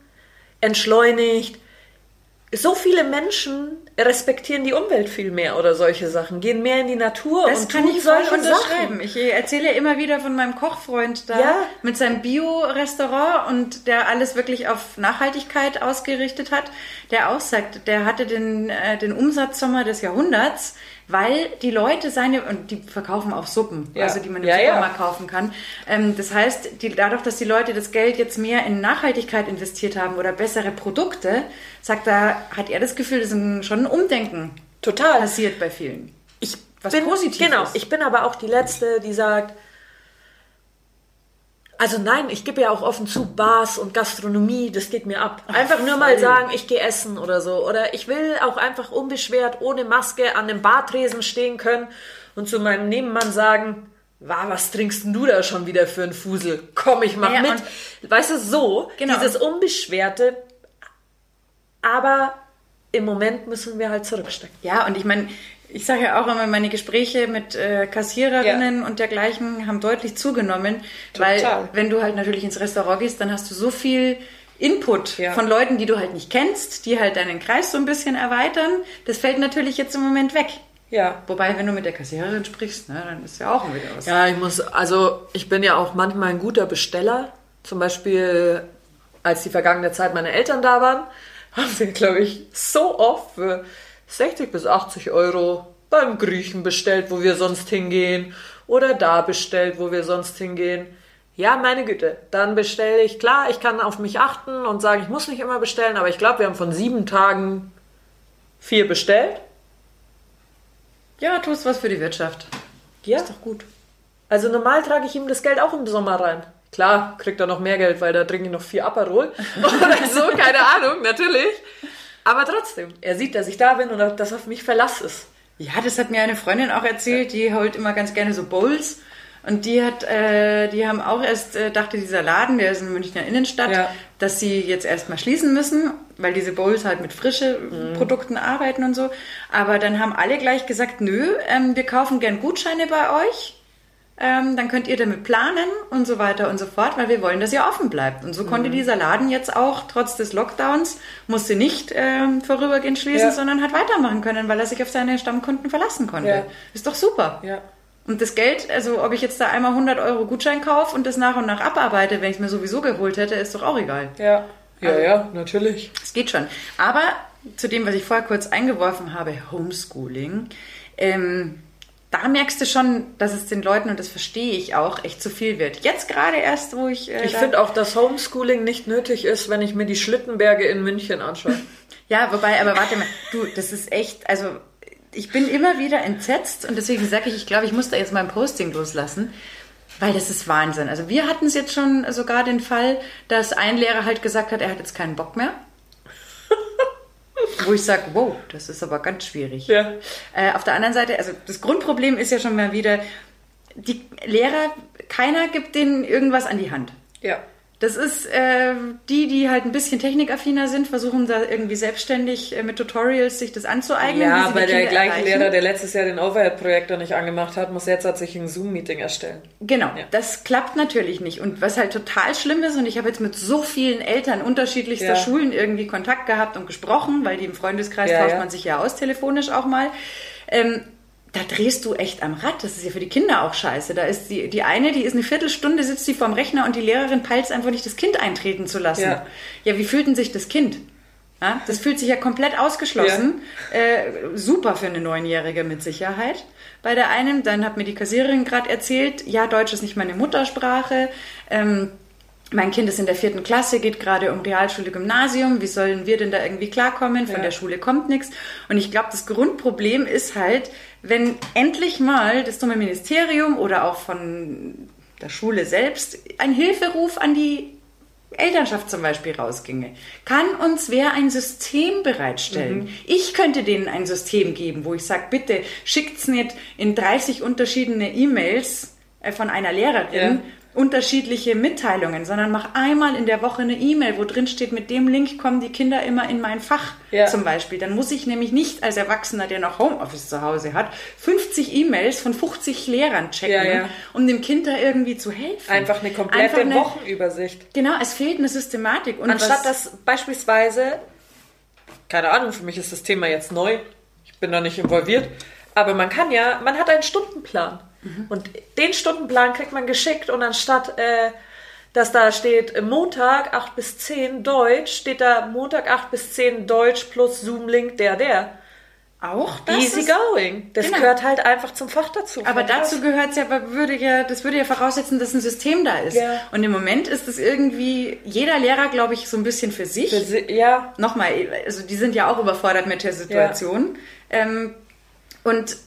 Entschleunigt. So viele Menschen respektieren die Umwelt viel mehr oder solche Sachen, gehen mehr in die Natur Das und kann tun ich voll solche unterschreiben. Sachen. Ich erzähle immer wieder von meinem Kochfreund da Ja. mit seinem Bio-Restaurant und der alles wirklich auf Nachhaltigkeit ausgerichtet hat, der auch sagt, der hatte den, äh, den Umsatzsommer des Jahrhunderts, weil die Leute seine, und die verkaufen auch Suppen, Ja. also die man im Ja, ja. Supermarkt kaufen kann. Ähm, das heißt, die, dadurch, dass die Leute das Geld jetzt mehr in Nachhaltigkeit investiert haben oder bessere Produkte, sagt er, hat er das Gefühl, dass ein, schon ein Umdenken Total. passiert bei vielen. Ich Was bin, positiv Genau, ist. ich bin aber auch die Letzte, die sagt, also nein, ich gebe ja auch offen zu, Bars und Gastronomie, das geht mir ab. Einfach nur mal sagen, ich gehe essen oder so. Oder ich will auch einfach unbeschwert, ohne Maske an dem Bartresen stehen können und zu meinem Nebenmann sagen, Wa, was trinkst du da schon wieder für einen Fusel? Komm, ich mach Ja, mit. Weißt du, so, Genau. dieses Unbeschwerte, aber im Moment müssen wir halt zurückstecken. Ja, und ich meine, ich sage ja auch immer, meine Gespräche mit äh, Kassiererinnen und dergleichen haben deutlich zugenommen, weil Total. wenn du halt natürlich ins Restaurant gehst, dann hast du so viel Input Ja. von Leuten, die du halt nicht kennst, die halt deinen Kreis so ein bisschen erweitern. Das fällt natürlich jetzt im Moment weg. Ja. Wobei, wenn du mit der Kassiererin sprichst, ne, dann ist ja auch wieder was. Ja, ich muss, also ich bin ja auch manchmal ein guter Besteller. Zum Beispiel, als die vergangene Zeit meine Eltern da waren, haben sie, glaube ich, so oft für 60 bis 80 Euro beim Griechen bestellt, wo wir sonst hingehen. Oder da bestellt, wo wir sonst hingehen. Ja, meine Güte, dann bestelle ich. Klar, ich kann auf mich achten und sagen, ich muss nicht immer bestellen, aber ich glaube, wir haben von sieben Tagen vier bestellt. Ja, tust was für die Wirtschaft. Ja. Ist doch gut. Also normal trage ich ihm das Geld auch im Sommer rein. Klar, kriegt er noch mehr Geld, weil da trinke ich noch vier Aperol oder so, keine Ahnung, natürlich. Aber trotzdem, er sieht, dass ich da bin und dass auf mich Verlass ist. Ja, das hat mir eine Freundin auch erzählt, die holt immer ganz gerne so Bowls Und die hat, äh, die haben auch erst, äh, dachte dieser Laden, der ist in Münchner Innenstadt, Ja. dass sie jetzt erstmal schließen müssen, weil diese Bowls halt mit frische Mhm. Produkten arbeiten und so. Aber dann haben alle gleich gesagt, nö, ähm, wir kaufen gern Gutscheine bei euch. Ähm, dann könnt ihr damit planen und so weiter und so fort, weil wir wollen, dass ihr offen bleibt. Und so konnte Mhm. dieser Laden jetzt auch, trotz des Lockdowns, musste nicht ähm, vorübergehend schließen, Ja. sondern hat weitermachen können, weil er sich auf seine Stammkunden verlassen konnte. Ja. Ist doch super. Ja. Und das Geld, also ob ich jetzt da einmal 100 Euro Gutschein kaufe und das nach und nach abarbeite, wenn ich es mir sowieso geholt hätte, ist doch auch egal. Ja. Ja, Also- ja, natürlich. Es geht schon. Aber zu dem, was ich vorher kurz eingeworfen habe, Homeschooling, ähm, da merkst du schon, dass es den Leuten, und das verstehe ich auch, echt zu viel wird. Jetzt gerade erst, wo ich... Äh, Ich finde auch, dass Homeschooling nicht nötig ist, wenn ich mir die Schlittenberge in München anschaue. Ja, wobei, aber warte mal, du, das ist echt, also ich bin immer wieder entsetzt und deswegen sage ich, ich glaube, ich muss da jetzt mal ein Posting loslassen, weil das ist Wahnsinn. Also wir hatten es jetzt schon sogar den Fall, dass ein Lehrer halt gesagt hat, er hat jetzt keinen Bock mehr. Wo ich sage, wow, das ist aber ganz schwierig. Ja. Äh, auf der anderen Seite, also das Grundproblem ist ja schon mal wieder, die Lehrer, keiner gibt denen irgendwas an die Hand. Ja. Das ist äh, die, die halt ein bisschen technikaffiner sind, versuchen da irgendwie selbstständig äh, mit Tutorials sich das anzueignen. Ja, aber der Kinder gleiche erreichen. Lehrer, der letztes Jahr den Overhead-Projektor nicht angemacht hat, muss jetzt hat sich ein Zoom-Meeting erstellen. Genau, Ja. das klappt natürlich nicht. Und was halt total schlimm ist, und ich habe jetzt mit so vielen Eltern unterschiedlichster Ja. Schulen irgendwie Kontakt gehabt und gesprochen, weil die im Freundeskreis Ja, tauscht man sich ja aus, telefonisch auch mal. Ähm, da drehst du echt am Rad. Das ist ja für die Kinder auch scheiße. Da ist die, die eine, die ist eine Viertelstunde, sitzt die vorm Rechner und die Lehrerin peilt einfach nicht, das Kind eintreten zu lassen. Ja. ja wie fühlt denn sich das Kind? Ja, das fühlt sich ja komplett ausgeschlossen. Äh, super für eine Neunjährige mit Sicherheit. Bei der einen, dann hat mir die Kassiererin gerade erzählt, ja, Deutsch ist nicht meine Muttersprache. Ähm, mein Kind ist in der vierten Klasse, geht gerade um Realschule, Gymnasium. Wie sollen wir denn da irgendwie klarkommen? Von Ja. der Schule kommt nichts. Und ich glaube, das Grundproblem ist halt, wenn endlich mal das dumme Ministerium oder auch von der Schule selbst ein Hilferuf an die Elternschaft zum Beispiel rausginge. Kann uns wer ein System bereitstellen? Ich könnte denen ein System geben, wo ich sage, bitte schickt's nicht in 30 unterschiedliche E-Mails äh, von einer Lehrerin unterschiedliche Mitteilungen, sondern mach einmal in der Woche eine E-Mail, wo drin steht, mit dem Link kommen die Kinder immer in mein Fach Ja. zum Beispiel. Dann muss ich nämlich nicht als Erwachsener, der noch Homeoffice zu Hause hat, 50 E-Mails von 50 Lehrern checken, Ja, ja. um dem Kind da irgendwie zu helfen. Einfach eine komplette Einfach eine- Wochenübersicht. Genau, es fehlt eine Systematik. Und Anstatt dass beispielsweise, keine Ahnung, für mich ist das Thema jetzt neu, ich bin da nicht involviert, aber man kann ja, man hat einen Stundenplan. Und den Stundenplan kriegt man geschickt und anstatt, äh, dass da steht äh, Montag 8 bis 10 Deutsch, steht da Montag 8 bis 10 Deutsch plus Zoom-Link der, der. auch das Easy ist, going. Das Genau. gehört halt einfach zum Fach dazu. Aber dazu gehört es ja, würde ja, das würde ja voraussetzen, dass ein System da ist. Ja. Und im Moment ist es irgendwie, jeder Lehrer, glaube ich, so ein bisschen für sich. Für si- ja, Nochmal, also die sind ja auch überfordert mit der Situation. Ähm, und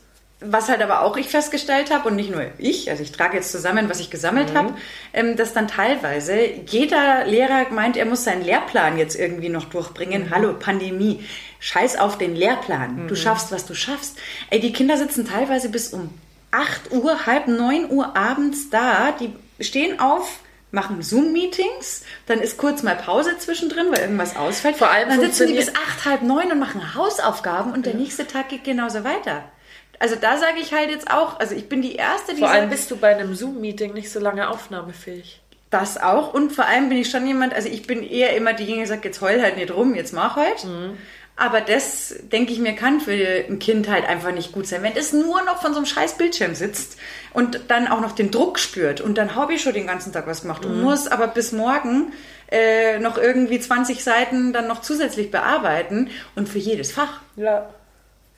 was halt aber auch ich festgestellt habe, und nicht nur ich, also ich trage jetzt zusammen, was ich gesammelt Mhm. habe, ähm, dass dann teilweise jeder Lehrer meint, er muss seinen Lehrplan jetzt irgendwie noch durchbringen. Mhm. Hallo, Pandemie. Scheiß auf den Lehrplan. Du schaffst, was du schaffst. Ey, die Kinder sitzen teilweise bis um 8 Uhr, halb 9 Uhr abends da. Die stehen auf, machen Zoom-Meetings, dann ist kurz mal Pause zwischendrin, weil irgendwas ausfällt. Vor allem dann sitzen die bis funktioniert- acht, halb neun und machen Hausaufgaben und der nächste Tag geht genauso weiter. Also da sage ich halt jetzt auch, also ich bin die Erste, die vor allem sagt, bist du bei einem Zoom-Meeting nicht so lange aufnahmefähig. das auch und vor allem bin ich schon jemand, also ich bin eher immer diejenige, die sagt, jetzt heul halt nicht rum, jetzt mach halt. Aber das, denke ich mir, kann für ein Kind halt einfach nicht gut sein. Wenn es nur noch von so einem scheiß Bildschirm sitzt und dann auch noch den Druck spürt und dann habe ich schon den ganzen Tag was gemacht und muss aber bis morgen äh, noch irgendwie 20 Seiten dann noch zusätzlich bearbeiten und für jedes Fach. Ja.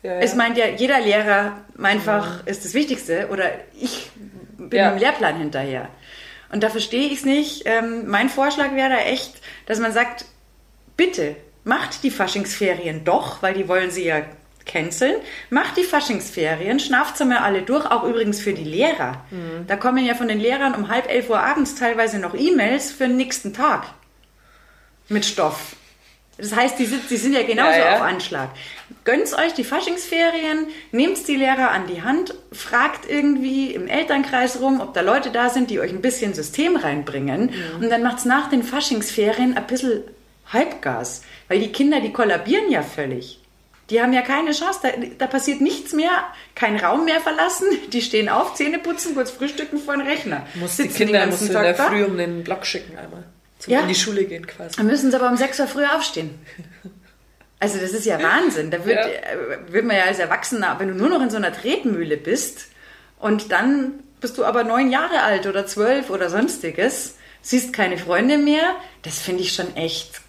Ja, ja. Es meint ja, jeder Lehrer, mein Fach ist das Wichtigste oder ich bin Ja. im Lehrplan hinterher. Und da verstehe ich es nicht. Ähm, mein Vorschlag wäre da echt, dass man sagt, bitte macht die Faschingsferien doch, weil die wollen sie ja canceln. Macht die Faschingsferien, schnauft mal alle durch, auch übrigens für die Lehrer. Da kommen ja von den Lehrern um halb elf Uhr abends teilweise noch E-Mails für den nächsten Tag mit Stoff. Das heißt, die sind, die sind ja genauso Ja, ja. auf Anschlag. Gönnt euch die Faschingsferien, nehmt die Lehrer an die Hand, fragt irgendwie im Elternkreis rum, ob da Leute da sind, die euch ein bisschen System reinbringen. Und dann macht's nach den Faschingsferien ein bisschen Halbgas. Weil die Kinder, die kollabieren ja völlig. Die haben ja keine Chance, da, da passiert nichts mehr, kein Raum mehr verlassen. Die stehen auf, Zähne putzen, kurz frühstücken vor den Rechner. Muss die Kinder den musst du in der. Früh um den Block schicken einmal. Zum Ja. in die Schule gehen quasi. Dann müssen sie aber um 6 Uhr früher aufstehen. Also das ist ja Wahnsinn. Da wird, Ja. äh, wird man ja als Erwachsener, wenn du nur noch in so einer Tretmühle bist und dann bist du aber neun Jahre alt oder zwölf oder sonstiges, siehst keine Freunde mehr, das finde ich schon echt.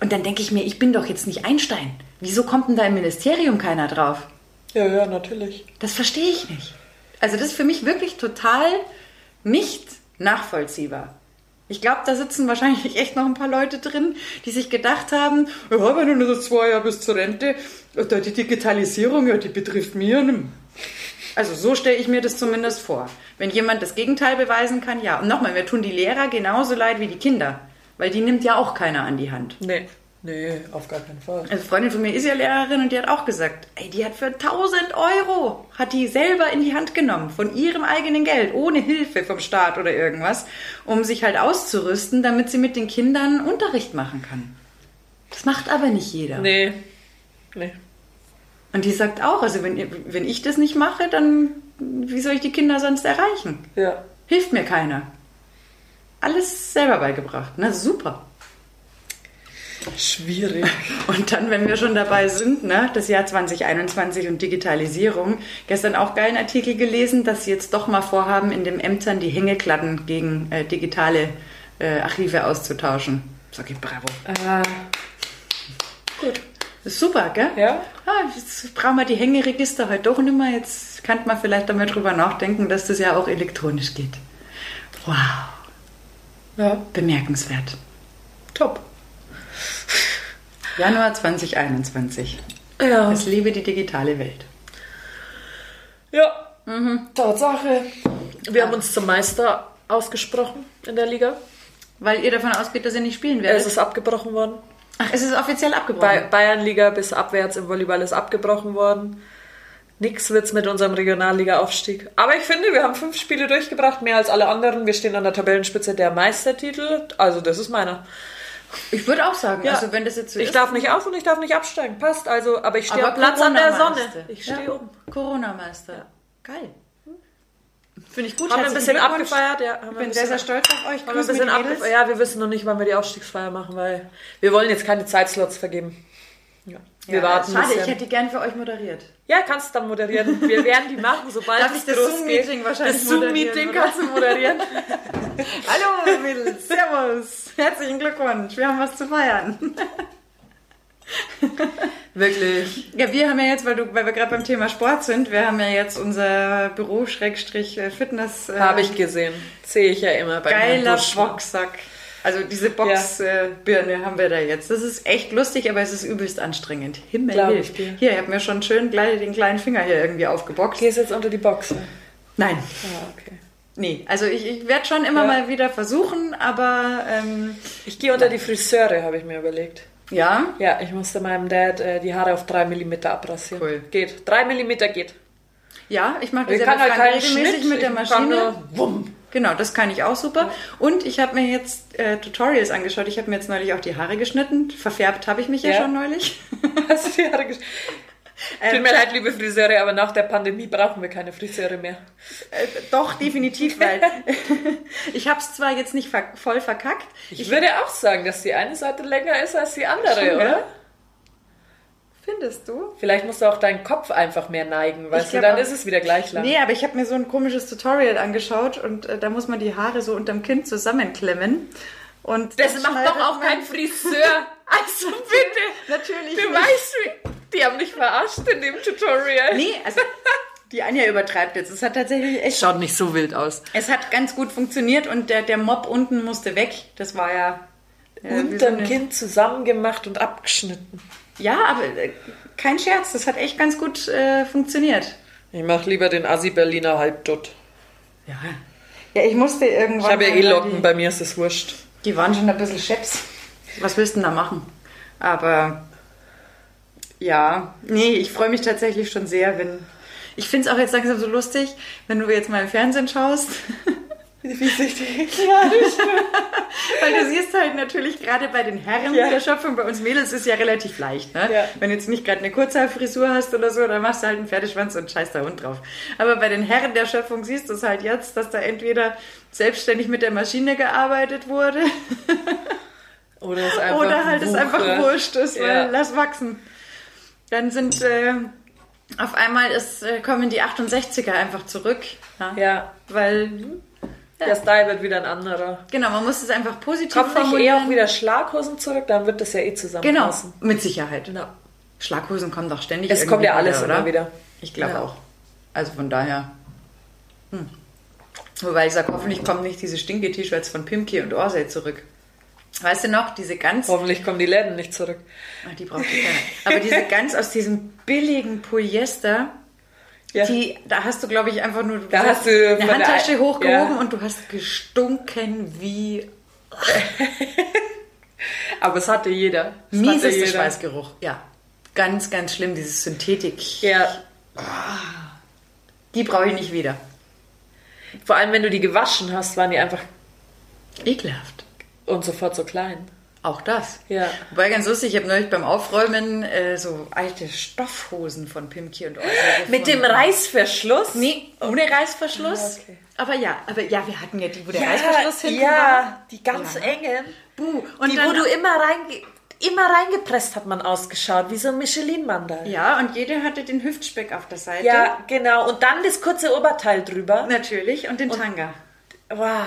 Und dann denke ich mir, ich bin doch jetzt nicht Einstein. Wieso kommt denn da im Ministerium keiner drauf? Ja, ja, natürlich. Das verstehe ich nicht. Also das ist für mich wirklich total nicht nachvollziehbar. Ich glaube, da sitzen wahrscheinlich echt noch ein paar Leute drin, die sich gedacht haben, ja, wenn du nur so zwei Jahre bis zur Rente, da die Digitalisierung, ja, die betrifft mehr. Also so stelle ich mir das zumindest vor. Wenn jemand das Gegenteil beweisen kann, ja. Und nochmal, wir tun die Lehrer genauso leid wie die Kinder, weil die nimmt ja auch keiner an die Hand. Nee. Nee, auf gar keinen Fall. Also eine Freundin von mir ist ja Lehrerin und die hat auch gesagt, ey, die hat für 1000 Euro, hat die selber in die Hand genommen, von ihrem eigenen Geld, ohne Hilfe vom Staat oder irgendwas, um sich halt auszurüsten, damit sie mit den Kindern Unterricht machen kann. Das macht aber nicht jeder. Nee. Nee. Und die sagt auch, also wenn, wenn ich das nicht mache, dann wie soll ich die Kinder sonst erreichen? Ja. Hilft mir keiner. Alles selber beigebracht. Na super. Schwierig. Und dann, wenn wir schon dabei sind, ne, das Jahr 2021 und Digitalisierung, gestern auch geilen Artikel gelesen, dass sie jetzt doch mal vorhaben, in den Ämtern die Hängekladden gegen äh, digitale äh, Archive auszutauschen. Sag ich bravo. Ah, gut. Super, gell? Ja. Ah, jetzt brauchen wir die Hängeregister heute doch nicht mehr. Jetzt kann man vielleicht einmal drüber nachdenken, dass das ja auch elektronisch geht. Wow, Ja, bemerkenswert. top. Januar 2021. Ja. Es lebe die digitale Welt. Ja. Tatsache. Wir haben uns zum Meister ausgesprochen in der Liga. Weil ihr davon ausgeht, dass ihr nicht spielen werdet. Es ist abgebrochen worden. Ach, es ist offiziell abgebrochen. Bei Bayernliga bis abwärts im Volleyball ist abgebrochen worden. Nix wird's mit unserem Regionalliga-Aufstieg. Aber ich finde, wir haben fünf Spiele durchgebracht, mehr als alle anderen. Wir stehen an der Tabellenspitze der Meistertitel. Also, das ist meiner. Ich würde auch sagen, Ja. also wenn das jetzt so Ich ist. darf nicht auf und ich darf nicht absteigen. Passt. Also, aber ich stehe am Platz an der Sonne. Ich stehe ja. oben. Corona-Meister. Geil. Finde ich gut. Haben wir ein bisschen abgefeiert, ja. Haben Ich bin sehr, sehr stolz auf euch. Haben wir ein bisschen mit ab Mädels. ja, wir wissen noch nicht, wann wir die Aufstiegsfeier machen, weil wir wollen jetzt keine Zeitslots vergeben. Wir Ja, warten Schade, ich hätte die gern für euch moderiert. Ja, kannst du dann moderieren. Wir werden die machen, sobald Darf es ich das. Zoom-Meeting wahrscheinlich Das Zoom-Meeting kannst du moderieren. Hallo Mädels, Servus. Herzlichen Glückwunsch. Wir haben was zu feiern. Wirklich. Ja, wir haben ja jetzt, weil, du, weil wir gerade beim Thema Sport sind, wir haben ja jetzt unser Büro-Fitness. Äh, Habe ich gesehen. Sehe ich ja immer bei geiler. Boxsack. Also diese Boxbirne haben wir da jetzt. Das ist echt lustig, aber es ist übelst anstrengend. Himmel Glaub hilf. ich dir. Hier, ich habe mir schon schön gleich den kleinen Finger hier irgendwie aufgeboxt. Gehst jetzt unter die Box. Nein, Ja, okay. nee. Also ich, ich werde schon immer Ja. mal wieder versuchen, aber ähm, Ich gehe unter die Friseure, habe ich mir überlegt. ja. Ja, ich musste meinem Dad äh, die Haare auf 3 mm abrasieren. Cool. Geht. 3 mm geht. Ja, ich mache das Ich ja halt keinen regelmäßig mit der ich Maschine. Wumm. Genau, das kann ich auch super. Und ich habe mir jetzt äh, Tutorials angeschaut. Ich habe mir jetzt neulich auch die Haare geschnitten. Verfärbt habe ich mich ja, Ja. schon neulich. Hast du die Haare gesch- Tut mir leid, liebe Friseure, aber nach der Pandemie brauchen wir keine Friseure mehr. Äh, doch, definitiv, weil ich habe es zwar jetzt nicht ver voll verkackt. Ich, würde auch sagen, dass die eine Seite länger ist als die andere, Schon, oder? gell? Findest du? Vielleicht musst du auch deinen Kopf einfach mehr neigen, weißt du, dann auch- ist es wieder gleich lang. Nee, aber ich habe mir so ein komisches Tutorial angeschaut und äh, da muss man die Haare so unterm Kinn zusammenklemmen. Und Das macht doch auch kein Friseur. Also bitte. Natürlich Du nicht. weißt, wie- die haben dich verarscht in dem Tutorial. Nee, also die Anja übertreibt jetzt. Es hat tatsächlich echt Schaut nicht so wild aus. Es hat ganz gut funktioniert und der, der Mob unten musste weg. Das war ja. äh, wie so Unterm eine- Kind zusammengemacht und abgeschnitten. Ja, aber äh, kein Scherz, das hat echt ganz gut äh, funktioniert. Ich mach lieber den Assi-Berliner Halbdutt. Ja. Ja, ich musste irgendwann. Ich habe ja eh Locken, Die, bei mir ist es wurscht. die waren schon ein bisschen scheps. Was willst du denn da machen? Aber ja, nee, ich freue mich tatsächlich schon sehr, wenn. Ich finde es auch jetzt langsam so lustig, wenn du jetzt mal im Fernsehen schaust. Wie wichtig. Ja, das stimmt. Weil du siehst halt natürlich gerade bei den Herren Ja. der Schöpfung, bei uns Mädels ist ja relativ leicht. Ne? Ja. Wenn du jetzt nicht gerade eine Kurzhaarfrisur hast oder so, dann machst du halt einen Pferdeschwanz und scheiß da Hund drauf. Aber bei den Herren der Schöpfung siehst du es halt jetzt, dass da entweder selbstständig mit der Maschine gearbeitet wurde Oder es einfach oder halt es einfach wurscht ist, weil Ja. lass wachsen. Dann sind äh, auf einmal ist, äh, kommen die 68er einfach zurück. Ja? Ja, Weil, der Style wird wieder ein anderer. genau, man muss es einfach positiv Kommt nicht eh formulieren. auch wieder Schlaghosen zurück, dann wird das ja eh Genau, zusammenpassen. mit Sicherheit. Genau. Schlaghosen kommen doch ständig Es kommt ja alles wieder, immer wieder. Ich glaube Ja. auch. Also von daher. Hm. Wobei ich sage, hoffentlich kommen nicht diese stinke-T-Shirts von Pimki und Orsay zurück. Weißt du noch, diese ganz, Hoffentlich kommen die Läden nicht zurück. Ach, die braucht ich keiner. Aber diese ganz aus diesem billigen Polyester, Ja. die, da hast du, glaube ich, einfach nur Da hast du eine der Handtasche Ei- hochgehoben ja. und du hast gestunken wie Aber es hatte jeder. Es miesester jeder. Schweißgeruch. Ja, ganz, ganz schlimm, dieses Synthetik. Ja. Die brauche ich nicht wieder. Vor allem, wenn du die gewaschen hast, waren die einfach Ekelhaft. und sofort so klein. Auch das. Ja. Wobei ganz lustig, ich habe neulich beim Aufräumen äh, so alte Stoffhosen von Pimki und Orsay Mit dem. Reißverschluss? Nee, ohne Reißverschluss. Ah, okay. Aber ja, aber ja, wir hatten ja die, wo der ja, Reißverschluss hinten war. ja, die ganz Ja. engen. Buh. Und die, dann, wo du immer reinge immer reingepresst hat man ausgeschaut, wie so ein Michelin-Mandal. ja, und jeder hatte den Hüftspeck auf der Seite. Ja, genau. Und dann das kurze Oberteil drüber. Natürlich. Und den Tanga. Wow.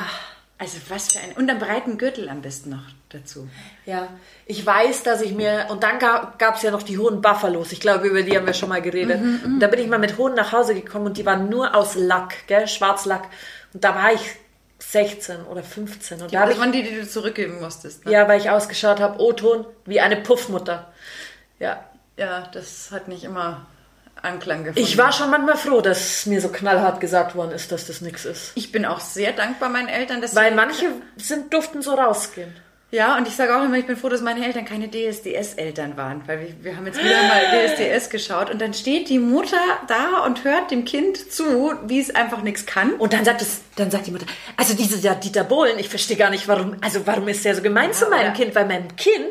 Also was für ein... Und einen breiten Gürtel am besten noch dazu. Ja, ich weiß, dass ich mir. Und dann gab es ja noch die hohen Buffalos. Ich glaube, über die haben wir schon mal geredet. und da bin ich mal mit hohen nach Hause gekommen und die waren nur aus Lack, gell? Schwarzlack. Und da war ich 16 oder 15. Und da habe Das waren die, die du zurückgeben musstest. Ne? Ja, weil ich ausgeschaut habe, O-Ton, wie eine Puffmutter. Ja. ja, das hat nicht immer Anklang gefunden. Ich war schon manchmal froh, dass mir so knallhart gesagt worden ist, dass das nichts ist. Ich bin auch sehr dankbar meinen Eltern, dass Weil manche sind, durften so rausgehen. Ja, und ich sage auch immer, ich bin froh, dass meine Eltern keine DSDS-Eltern waren, weil wir, wir haben jetzt wieder mal DSDS geschaut und dann steht die Mutter da und hört dem Kind zu, wie es einfach nichts kann. Und dann sagt es, dann sagt die Mutter, also dieser der Dieter Bohlen, ich verstehe gar nicht, warum, also warum ist der so gemein zu meinem oder- Kind? Weil mein Kind,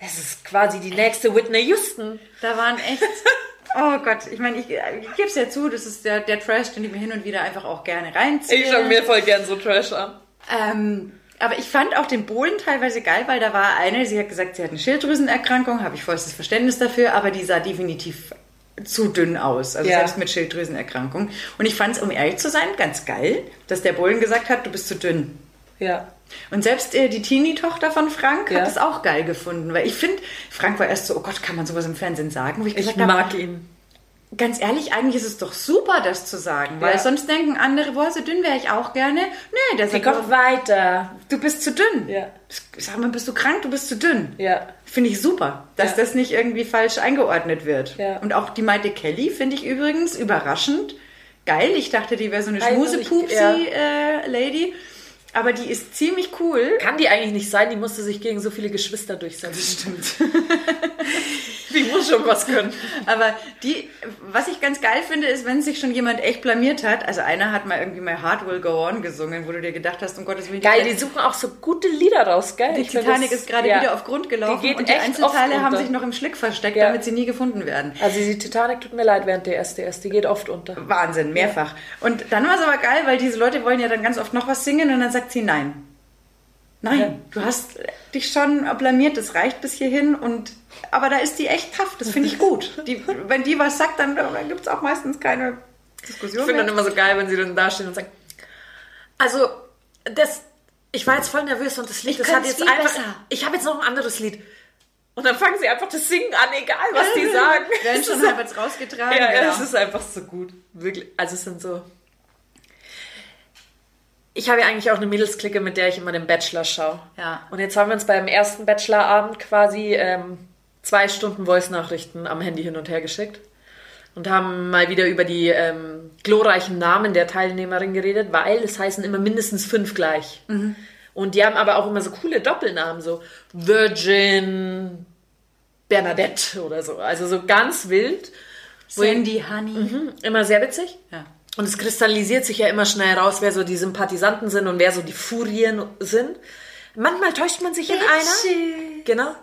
das ist quasi die nächste Whitney Houston. Da waren echt. Oh Gott, ich meine, ich, ich gebe es ja zu, das ist der, der Trash, den ich mir hin und wieder einfach auch gerne reinziehe. voll gern so Trash an. Ähm, aber ich fand auch den Bohlen teilweise geil, weil da war eine, sie hat gesagt, sie hat eine Schilddrüsenerkrankung, habe ich vollstes Verständnis dafür, aber die sah definitiv zu dünn aus, also Ja. selbst mit Schilddrüsenerkrankung. Und ich fand es, um ehrlich zu sein, ganz geil, dass der Bohlen gesagt hat, du bist zu dünn. Ja. Und selbst äh, die Teenie-Tochter von Frank Ja. hat es auch geil gefunden, weil ich finde, Frank war erst so, oh Gott, kann man sowas im Fernsehen sagen? Wo ich Ich gesagt mag ihn. Ganz ehrlich, eigentlich ist es doch super, das zu sagen, weil Ja. sonst denken andere, boah, so dünn wäre ich auch gerne. Nee, der sagt, kommt weiter. du bist zu dünn. Ja. Sag mal, bist du krank? Du bist zu dünn. Ja. Finde ich super, dass Ja. das nicht irgendwie falsch eingeordnet wird. Ja. Und auch die Maite Kelly finde ich übrigens überraschend geil. Ich dachte, die wäre so eine Also ich- Schmusepupsi-Lady. Aber die ist ziemlich cool. Kann die eigentlich nicht sein, die musste sich gegen so viele Geschwister durchsetzen. Stimmt. Die muss schon was können. Aber die, was ich ganz geil finde, ist, wenn sich schon jemand echt blamiert hat. Also einer hat mal irgendwie My Heart Will Go On gesungen, wo du dir gedacht hast, um Gottes Willen. Geil, die suchen auch so gute Lieder raus, gell? Die Ich Titanic das- ist gerade ja. wieder auf Grund gelaufen Die geht und die Einzelteile haben sich noch im Schlick versteckt, Ja. damit sie nie gefunden werden. Also die Titanic tut mir leid während der SDS, die geht oft unter. Wahnsinn, mehrfach. Und dann war es aber geil, weil diese Leute wollen ja dann ganz oft noch was singen und dann sagt sie nein. Nein, Ja. du hast dich schon blamiert, das reicht bis hierhin und aber da ist die echt tough, das finde ich gut. Die, wenn die was sagt, dann, dann gibt es auch meistens keine Diskussion Ich finde dann immer so geil, wenn sie dann dastehen und sagen, also das, ich war jetzt voll nervös und das Lied, Ich das hat jetzt einfach, besser. ich habe jetzt noch ein anderes Lied. Und dann fangen sie einfach das Singen an, egal was die sagen. Werden schon halbwegs rausgetragen. Ja, ja, genau. es ist einfach so gut. Wirklich. Also es sind so. Ich habe ja eigentlich auch eine Mädelsklicke, mit der ich immer den Bachelor schaue. Ja. Und jetzt haben wir uns beim ersten Bachelorabend quasi ähm, zwei Stunden Voice-Nachrichten am Handy hin und her geschickt. Und haben mal wieder über die ähm, glorreichen Namen der Teilnehmerin geredet, weil es heißen immer mindestens fünf gleich. Und die haben aber auch immer so coole Doppelnamen, so Virgin, Bernadette oder so. Also so ganz wild. Sandy Honey. Mhm, immer sehr witzig. Ja. Und es kristallisiert sich ja immer schnell raus, wer so die Sympathisanten sind und wer so die Furien sind. Manchmal täuscht man sich in einer. Genau.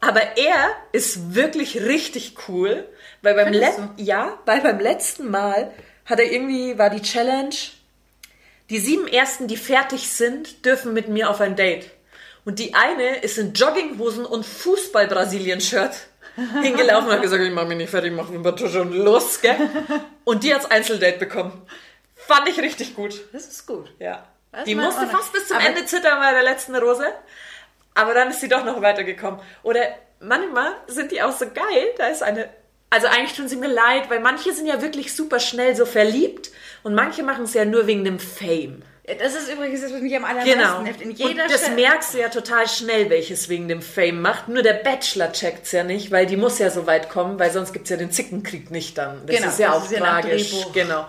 Aber er ist wirklich richtig cool, weil beim, Let Findest ja, weil beim letzten Mal hat er irgendwie, war die Challenge, die sieben Ersten, die fertig sind, dürfen mit mir auf ein Date. Und die eine ist in Jogginghosen und Fußball-Brasilien-Shirt hingelaufen und hat gesagt, ich mach mich nicht fertig, mach mir bitte schon los, gell? Und die hat's Einzeldate bekommen. Fand ich richtig gut. Das ist gut. Ja. Das die musste fast bis zum Aber- Ende zittern bei der letzten Rose. Aber dann ist sie doch noch weitergekommen. Oder manchmal sind die auch so geil. Da ist eine. Also eigentlich tun sie mir leid, weil manche sind ja wirklich super schnell so verliebt und manche machen es ja nur wegen dem Fame. Das ist übrigens das, was mich am allermeisten Genau. nervt. In jeder und das Stelle- merkst du ja total schnell, welches wegen dem Fame macht. Nur der Bachelor checkt's ja nicht, weil die muss ja so weit kommen, weil sonst gibt's ja den Zickenkrieg nicht dann. Das Genau, ist ja das auch ist tragisch. Genau. Ja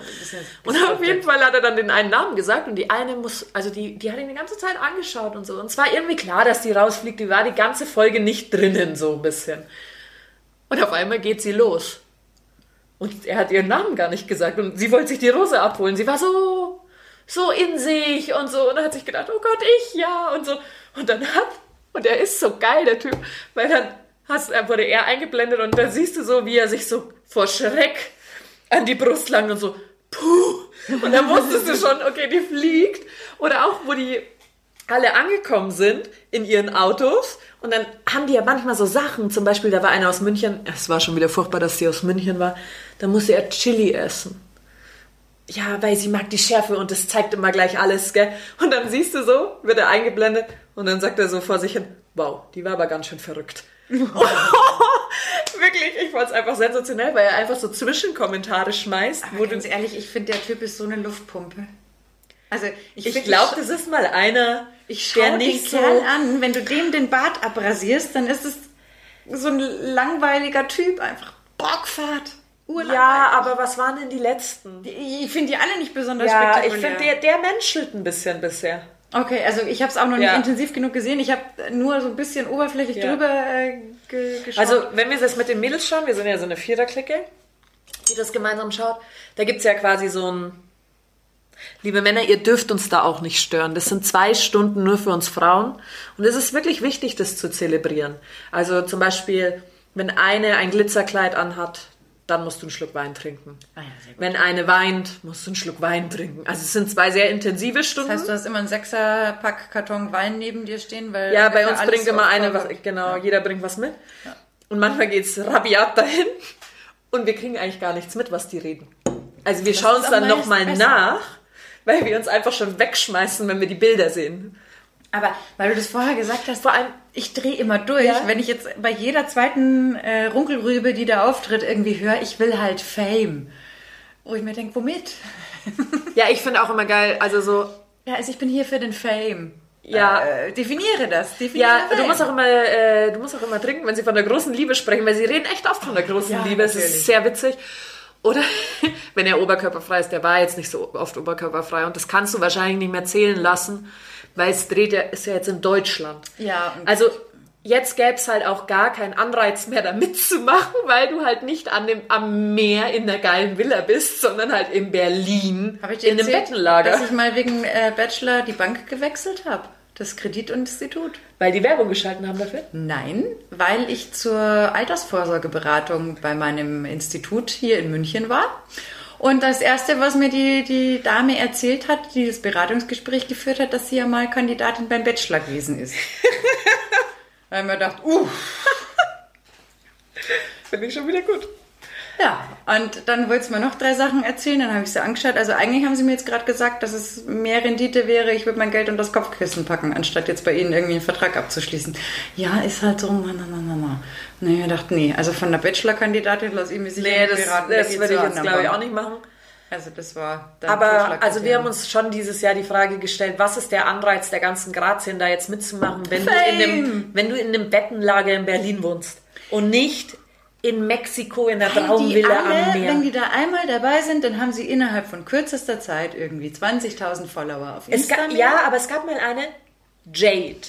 Und auf jeden Fall hat er dann den einen Namen gesagt und die eine muss, also die, die hat ihn die ganze Zeit angeschaut und so. Und es war irgendwie klar, dass die rausfliegt. Die war die ganze Folge nicht drinnen, so ein bisschen. Und auf einmal geht sie los. Und er hat ihren Namen gar nicht gesagt. Und sie wollte sich die Rose abholen. Sie war so, so in sich und so. Und dann hat sich gedacht, oh Gott, ich ja und so. Und dann hat, und er ist so geil, der Typ, weil dann hast, er wurde er eingeblendet und dann siehst du so, wie er sich so vor Schreck an die Brust langt und so, puh. Und dann wusstest du schon, okay, die fliegt. Oder auch, wo die alle angekommen sind in ihren Autos und dann haben die ja manchmal so Sachen, zum Beispiel, da war einer aus München, es war schon wieder furchtbar, dass sie aus München war, da musste er Chili essen. Ja, weil sie mag die Schärfe und das zeigt immer gleich alles, gell? Und dann siehst du so, wird er eingeblendet und dann sagt er so vor sich hin, wow, die war aber ganz schön verrückt. Wirklich, ich fand es einfach sensationell, weil er einfach so Zwischenkommentare schmeißt, wo Aber du ganz ehrlich, ich finde, der Typ ist so eine Luftpumpe. Also ich, ich glaube, das ist mal einer, ich der schaue den nicht so Kerl an, wenn du dem den Bart abrasierst, dann ist es so ein langweiliger Typ, einfach Bockfahrt. Urlangweilig. Ja, aber was waren denn die letzten? Ich finde die alle nicht besonders Ja, ich spektakulär. finde, der, der menschelt ein bisschen bisher. Okay, also ich habe es auch noch nicht Ja. intensiv genug gesehen. Ich habe nur so ein bisschen oberflächlich Ja. drüber äh, ge geschaut. Also, wenn wir das mit den Mädels schauen, wir sind ja so eine Viererklicke, die das gemeinsam schaut, da gibt's ja quasi so ein. Liebe Männer, ihr dürft uns da auch nicht stören. Das sind zwei Stunden nur für uns Frauen. Und es ist wirklich wichtig, das zu zelebrieren. Also zum Beispiel, wenn eine ein Glitzerkleid anhat, dann musst du einen Schluck Wein trinken. Ah ja. Wenn eine weint, musst du einen Schluck Wein trinken. Also es sind zwei sehr intensive Stunden. Das heißt, du hast immer einen Sechserpack Karton Wein neben dir stehen, weil Ja, bei uns bringt immer eine was, genau, jeder bringt was mit. Und manchmal geht's rabiat dahin und wir kriegen eigentlich gar nichts mit, was die reden. Also wir schauen ist es dann nochmal nach, weil wir uns einfach schon wegschmeißen, wenn wir die Bilder sehen. Aber weil du das vorher gesagt hast, Vor allem, ich drehe immer durch, Ja. wenn ich jetzt bei jeder zweiten äh, Runkelrübe, die da auftritt, irgendwie höre, ich will halt Fame. Wo ich mir denke, womit? ja, ich finde auch immer geil, also so, Ja, also ich bin hier für den Fame. Ja. Äh, definiere das. Definiere ja, du Fame. musst auch immer, äh, du musst auch immer trinken, wenn sie von der großen Liebe sprechen, weil sie reden echt oft von der großen Ja, Liebe. Es natürlich. ist sehr witzig. Oder wenn er oberkörperfrei ist, der war jetzt nicht so oft oberkörperfrei und das kannst du wahrscheinlich nicht mehr zählen lassen, weil es dreht ja, ist ja jetzt in Deutschland. Ja, Also jetzt gäbe es halt auch gar keinen Anreiz mehr, da mitzumachen, weil du halt nicht an dem, am Meer in der geilen Villa bist, sondern halt in Berlin Habe ich dir in einem Bettenlager. dass ich mal wegen äh, Bachelor die Bank gewechselt habe? Das Kreditinstitut? weil die Werbung geschalten haben dafür. Nein, weil ich zur Altersvorsorgeberatung bei meinem Institut hier in München war. Und das Erste, was mir die, die Dame erzählt hat, die das Beratungsgespräch geführt hat, dass sie ja mal Kandidatin beim Bachelor gewesen ist. da habe ich mir gedacht, uh, Finde ich schon wieder gut. Ja. Und dann wollte sie mir noch drei Sachen erzählen, dann habe ich sie angeschaut. Also eigentlich haben sie mir jetzt gerade gesagt, dass es mehr Rendite wäre, ich würde mein Geld unter das Kopfkissen packen, anstatt jetzt bei ihnen irgendwie einen Vertrag abzuschließen. Ja, ist halt so, na, na, na, na, na. Nee, ich dachte, nee, also von der Bachelor-Kandidatin lasse ich mich sicher Nee, nicht das, beraten. da das geht's würde ich jetzt glaube ich auch nicht machen. Also das war dann Aber also wir haben uns schon dieses Jahr die Frage gestellt, was ist der Anreiz der ganzen Grazien, da jetzt mitzumachen, wenn du, in dem, Fame! wenn du in einem Bettenlager in Berlin wohnst und nicht in Mexiko in der Traumvilla am Meer. Wenn die da einmal dabei sind, dann haben sie innerhalb von kürzester Zeit irgendwie 20.000 Follower auf Instagram. ja, aber es gab mal eine Jade.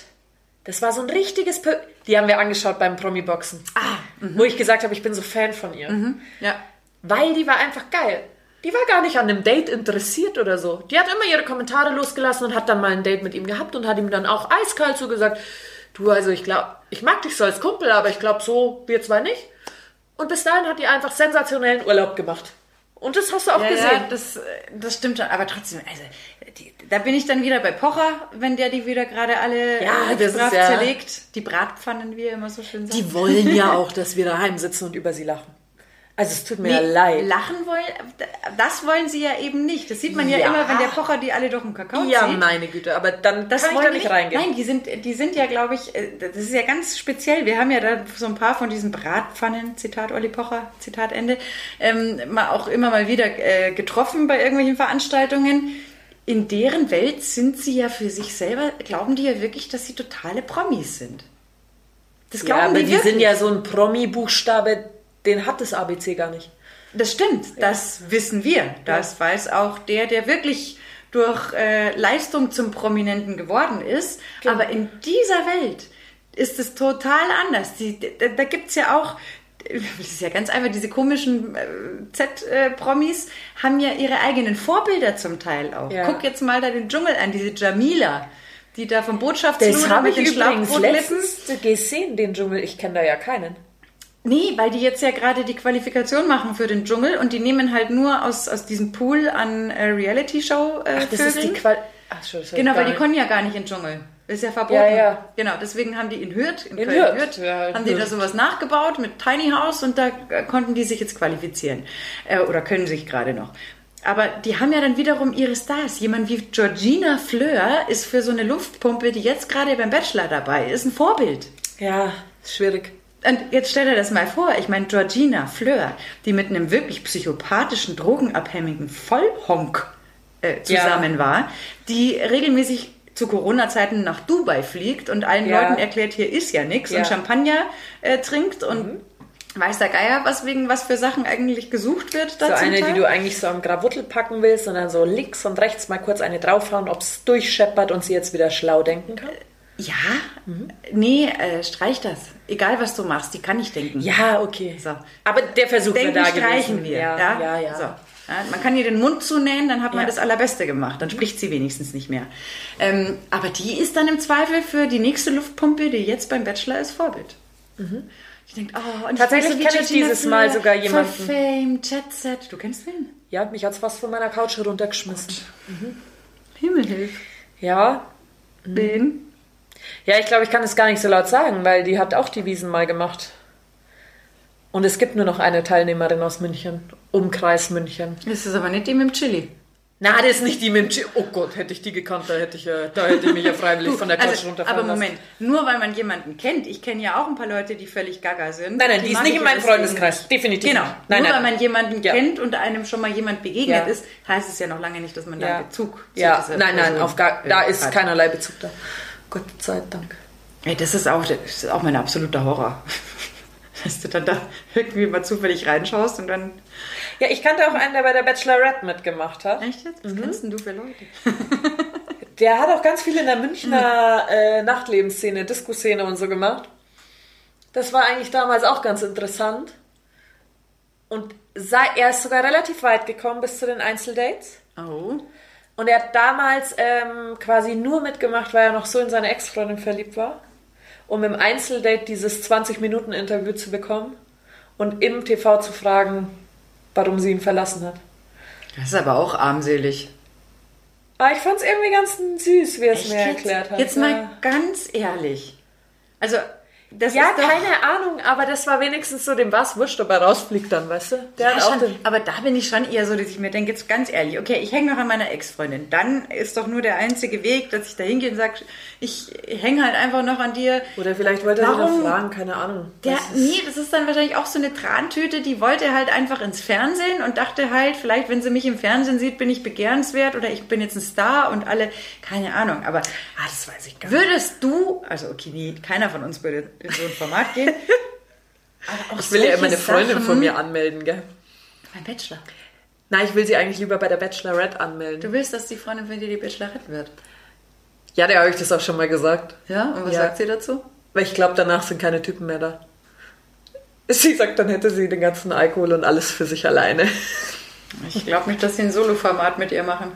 Das war so ein richtiges. Pe die haben wir angeschaut beim Promi-Boxen. Ah, Wo ich gesagt habe, ich bin so Fan von ihr. Ja. Weil die war einfach geil. Die war gar nicht an dem Date interessiert oder so. Die hat immer ihre Kommentare losgelassen und hat dann mal ein Date mit ihm gehabt und hat ihm dann auch eiskalt so gesagt, du, also ich glaube, ich mag dich so als Kumpel, aber ich glaube so, wir zwei nicht. Und bis dahin hat die einfach sensationellen Urlaub gemacht. Und das hast du auch Ja, gesehen. ja, das, das stimmt schon. Aber trotzdem, also, die, da bin ich dann wieder bei Pocher, wenn der die wieder gerade alle Ja, äh, das brav ist ja- zerlegt. Die Bratpfannen, wie er immer so schön sagt. Die wollen ja auch, dass wir daheim sitzen und über sie lachen. Also es tut mir ja leid. Lachen wollen, das wollen sie ja eben nicht. Das sieht man ja, Ja. immer, wenn der Pocher die alle durch den Kakao Ja, zieht. meine Güte, aber dann Das kann ich wollen da die nicht reingehen. Nein, die sind, die sind ja, glaube ich, äh, das ist ja ganz speziell. Wir haben ja da so ein paar von diesen Bratpfannen, Zitat Olli Pocher, Zitat Ende, ähm, mal auch immer mal wieder äh, getroffen bei irgendwelchen Veranstaltungen. In deren Welt sind sie ja für sich selber, glauben die ja wirklich, dass sie totale Promis sind. Das glauben Ja, aber die, wirklich. sind ja so ein Promi-Buchstabe, den hat das ABC gar nicht. Das stimmt, das wissen wir. Das weiß auch der, der wirklich durch äh, Leistung zum Prominenten geworden ist. Genau. Aber in dieser Welt ist es total anders. Die, da da gibt es ja auch, das ist ja ganz einfach, diese komischen äh, Z-Promis haben ja ihre eigenen Vorbilder zum Teil auch. Ja. Guck jetzt mal da den Dschungel an, diese Jamila, die da vom Das Botschaftsluder habe ich übrigens letztens gesehen, den Dschungel. Ich kenne da ja keinen. Nee, weil die jetzt ja gerade die Qualifikation machen für den Dschungel und die nehmen halt nur aus, aus diesem Pool an äh, Reality-Show äh, Ach, das ist die. Qual... Ach, schon, Genau, weil die nicht. können ja gar nicht in den Dschungel. Ist ja verboten. Ja, ja. Genau, deswegen haben die in Hürth, in, In Köln Hürth, Hürth, ja, haben die da sowas nachgebaut mit Tiny House und da äh, konnten die sich jetzt qualifizieren. Äh, oder können sich gerade noch. Aber die haben ja dann wiederum ihre Stars. Jemand wie Georgina Fleur ist für so eine Luftpumpe, die jetzt gerade beim Bachelor dabei ist, ein Vorbild. Ja, schwierig. Und jetzt stell dir das mal vor, ich meine Georgina Fleur, die mit einem wirklich psychopathischen, drogenabhängigen Vollhonk äh, zusammen war, die regelmäßig zu Corona-Zeiten nach Dubai fliegt und allen Ja. Leuten erklärt, hier ist ja nichts Ja. und Champagner äh, trinkt und weiß der Geier, was wegen was für Sachen eigentlich gesucht wird. So eine, die du eigentlich so am Gravuttel packen willst und dann so links und rechts mal kurz eine draufhauen, ob es durchscheppert und sie jetzt wieder schlau denken kann. Ja, nee, äh, streich das. Egal, was du machst, die kann nicht denken. Ja, okay. So. Aber der Versuch Denken wäre da streichen gewesen. wir. Ja, Ja, ja, ja. So. Ja, man kann ihr den Mund zunähen, dann hat man Ja. das Allerbeste gemacht. Dann spricht sie wenigstens nicht mehr. Ähm, aber die ist dann im Zweifel für die nächste Luftpumpe, die jetzt beim Bachelor ist, Vorbild. Ich denke, oh, und Mhm. Tatsächlich kenne ich dieses Mal sogar jemanden. Fame, Jet Set. Du kennst den? Ja, mich hat's fast von meiner Couch heruntergeschmissen. Himmelhilf. Ja. Den? Ja, ich glaube, ich kann es gar nicht so laut sagen, weil die hat auch die Wiesen mal gemacht. Und es gibt nur noch eine Teilnehmerin aus München. Umkreis München. Das ist aber nicht die mit dem Chili. Na, das ist nicht die mit dem Chi- Oh Gott, hätte ich die gekannt, da hätte ich, ja, da hätte ich mich ja freiwillig von der Couch Also, runterfallen aber lassen. Moment, nur weil man jemanden kennt, ich kenne ja auch ein paar Leute, die völlig gaga sind. Nein, nein, die ist mag nicht ich in meinem Freundeskreis. Definitiv Genau. Nein, nur nein, weil nein. man jemanden Ja. kennt und einem schon mal jemand begegnet Ja. ist, heißt es ja noch lange nicht, dass man da Ja. einen Bezug zu Ja, nein, nein, auf gar, da äh, ist keinerlei Bezug da. Gott sei Dank. Ey, das ist auch, das ist auch mein absoluter Horror. Dass du dann da irgendwie mal zufällig reinschaust und dann. Ja, ich kannte auch einen, der bei der Bachelorette mitgemacht hat. Echt jetzt? Was kennst denn du für Leute? Der hat auch ganz viel in der Münchner äh, Nachtlebensszene, Disco-Szene und so gemacht. Das war eigentlich damals auch ganz interessant. Und sei, er ist sogar relativ weit gekommen bis zu den Einzeldates. Oh. Und er hat damals ähm, quasi nur mitgemacht, weil er noch so in seine Ex-Freundin verliebt war, um im Einzeldate dieses 20-Minuten-Interview zu bekommen und im TV zu fragen, warum sie ihn verlassen hat. Das ist aber auch armselig. Aber ich fand es irgendwie ganz süß, wie er es mir erklärt hat. Jetzt ja. mal ganz ehrlich. Also, das Ja, ist doch, keine Ahnung, aber das war wenigstens so, dem war es wurscht, ob er rausfliegt dann, weißt du? Der Ja, hat auch schon, aber da bin ich schon eher so, dass ich mir denke, jetzt ganz ehrlich, okay, ich hänge noch an meiner Ex-Freundin. Dann ist doch nur der einzige Weg, dass ich da hingehe und sage, ich hänge halt einfach noch an dir. Oder vielleicht wollte er sie Warum? noch fragen, keine Ahnung. Der, Das ist- nee, das ist dann wahrscheinlich auch so eine Trantüte, die wollte halt einfach ins Fernsehen und dachte halt, vielleicht, wenn sie mich im Fernsehen sieht, bin ich begehrenswert oder ich bin jetzt ein Star und alle, keine Ahnung. Aber ah, das weiß ich gar nicht. würdest du, also okay, nee, keiner von uns würde in so ein Format gehen. Ich will ja immer eine Freundin Sachen- von mir anmelden, gell? Mein Bachelor. Nein, ich will sie eigentlich lieber bei der Bachelorette anmelden. Du willst, dass die Freundin von dir die Bachelorette wird. Ja, der habe ich das auch schon mal gesagt. Ja, und was Ja. sagt sie dazu? Weil ich glaube, danach sind keine Typen mehr da. Sie sagt, dann hätte sie den ganzen Alkohol und alles für sich alleine. Ich glaube nicht, dass sie ein Solo-Format mit ihr machen.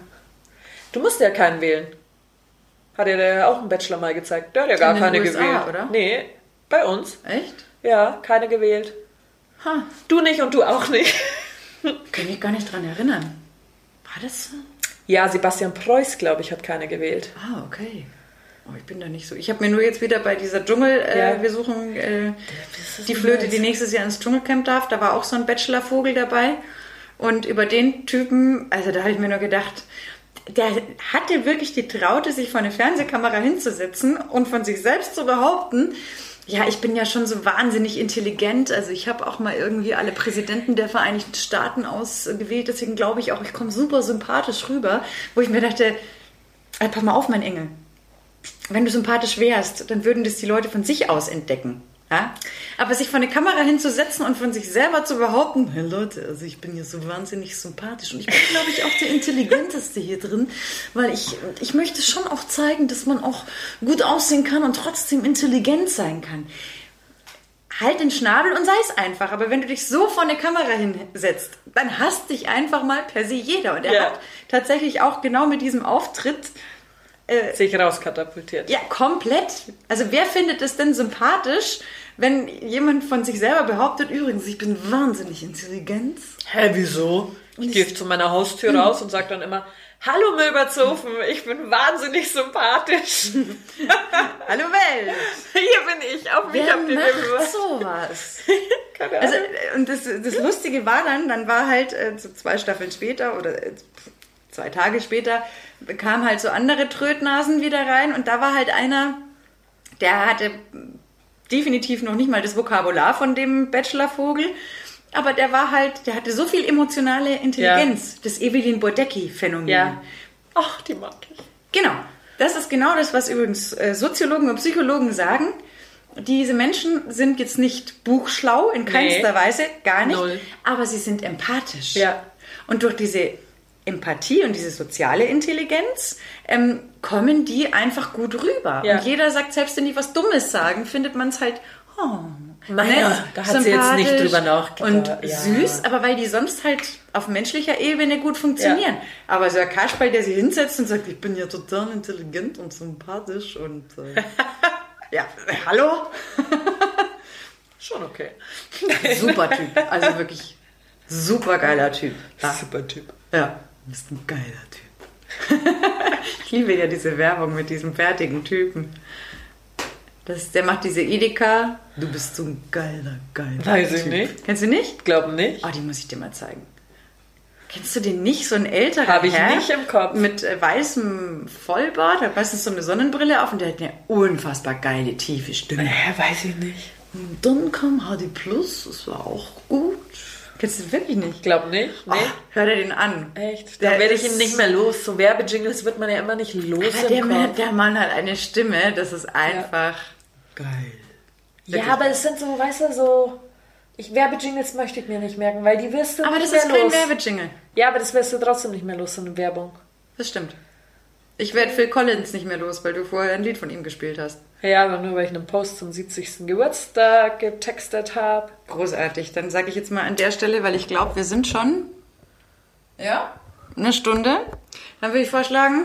Du musst ja keinen wählen. Hat ja der auch einen Bachelor mal gezeigt. Der hat ja gar keine USA, gewählt. oder? Nee, bei uns. Echt? Ja, keine gewählt. Ha, Du nicht und du auch nicht. kann ich gar nicht dran erinnern. War das so? Ja, Sebastian Preuß, glaube ich, hat keine gewählt. Ah, okay. Oh, ich bin da nicht so. Ich habe mir nur jetzt wieder bei dieser Dschungel, äh, Ja. wir suchen äh, die Flöte, die nächstes Jahr ins Dschungelcamp darf. Da war auch so ein Bachelor-Vogel dabei. Und über den Typen, also da habe ich mir nur gedacht, der hatte wirklich die Traute, sich vor eine Fernsehkamera hinzusetzen und von sich selbst zu behaupten, ja, ich bin ja schon so wahnsinnig intelligent. Also ich habe auch mal irgendwie alle Präsidenten der Vereinigten Staaten ausgewählt. Deswegen glaube ich auch, ich komme super sympathisch rüber. Wo ich mir dachte, ey, pass mal auf, mein Engel. Wenn du sympathisch wärst, dann würden das die Leute von sich aus entdecken. Ja? Aber sich vor eine Kamera hinzusetzen und von sich selber zu behaupten, hey Leute, also ich bin ja so wahnsinnig sympathisch und ich bin, glaube ich, auch der Intelligenteste hier drin, weil ich, ich möchte schon auch zeigen, dass man auch gut aussehen kann und trotzdem intelligent sein kann. Halt den Schnabel und sei es einfach. Aber wenn du dich so vor eine Kamera hinsetzt, dann hasst dich einfach mal per se jeder. Und er Ja. hat tatsächlich auch genau mit diesem Auftritt Sich rauskatapultiert. ja, komplett. Also wer findet es denn sympathisch, wenn jemand von sich selber behauptet, übrigens, ich bin wahnsinnig intelligent? Hä, wieso? Ich gehe zu meiner Haustür raus und sage dann immer, Hallo Milbertshofen, ich bin wahnsinnig sympathisch. Hallo Welt! Hier bin ich, auf mich Wer habt ihr macht sowas? Keine Also, Ahnung. äh, und das, das Lustige war dann, dann war halt äh, so zwei Staffeln später oder äh, zwei Tage später, kamen halt so andere Trötnasen wieder rein und da war halt einer, der hatte definitiv noch nicht mal das Vokabular von dem Bachelorvogel, aber der war halt, der hatte so viel emotionale Intelligenz, das Evelyn Bodecki-Phänomen. ja. Ach, die mag ich. Genau. Das ist genau das, was übrigens äh, Soziologen und Psychologen sagen. Diese Menschen sind jetzt nicht buchschlau, in keinster Nee. Weise, gar nicht, Null. aber sie sind empathisch. Ja. Und durch diese Empathie und diese soziale Intelligenz ähm, kommen die einfach gut rüber. Ja. Und jeder sagt, selbst wenn die was Dummes sagen, findet man es halt, oh, Naja, nett, da hat sie jetzt nicht drüber nachgedacht. Und Ja. süß, aber weil die sonst halt auf menschlicher Ebene gut funktionieren. Ja. Aber so ein Kasperl, der sich hinsetzt und sagt, ich bin ja total intelligent und sympathisch und äh, ja, hallo? Schon okay. Super Typ. Also wirklich super geiler Typ. Super Typ. ja ist ein geiler Typ. ich liebe ja diese Werbung mit diesem fertigen Typen. Das, der macht diese Edeka. Du bist so ein geiler, geiler Weiß ich Typ. nicht. Kennst du nicht? Glaub nicht. Oh, die muss ich dir mal zeigen. Kennst du den nicht? So ein älterer Hab ich Herr nicht im Kopf. Mit äh, weißem Vollbart, hat meistens so eine Sonnenbrille auf und der hat eine unfassbar geile, tiefe Stimme. Hä, weiß ich nicht. Und dann kam HD Plus, das war auch gut. Kennst du den wirklich nicht? Glaub nicht. Nee. Oh, hör dir den an. Echt? Der Da werde ich ihn nicht mehr los. So Werbejingles wird man ja immer nicht los Aber der, im Mann, Kopf. der Mann hat eine Stimme, das ist einfach geil. Ja, aber es sind so, weißt du, so... Ich, Werbejingles möchte ich mir nicht merken, weil die wirst du Aber nicht das ist mehr kein los. Werbejingle. Ja, aber das wirst du trotzdem nicht mehr los, so eine Werbung. Das stimmt. Ich werde Phil Collins nicht mehr los, weil du vorher ein Lied von ihm gespielt hast. Ja, aber nur weil ich einen Post zum 70. Geburtstag getextet habe. Großartig. Dann sage ich jetzt mal an der Stelle, weil ich glaube, wir sind schon ja, eine Stunde. Dann würde ich vorschlagen,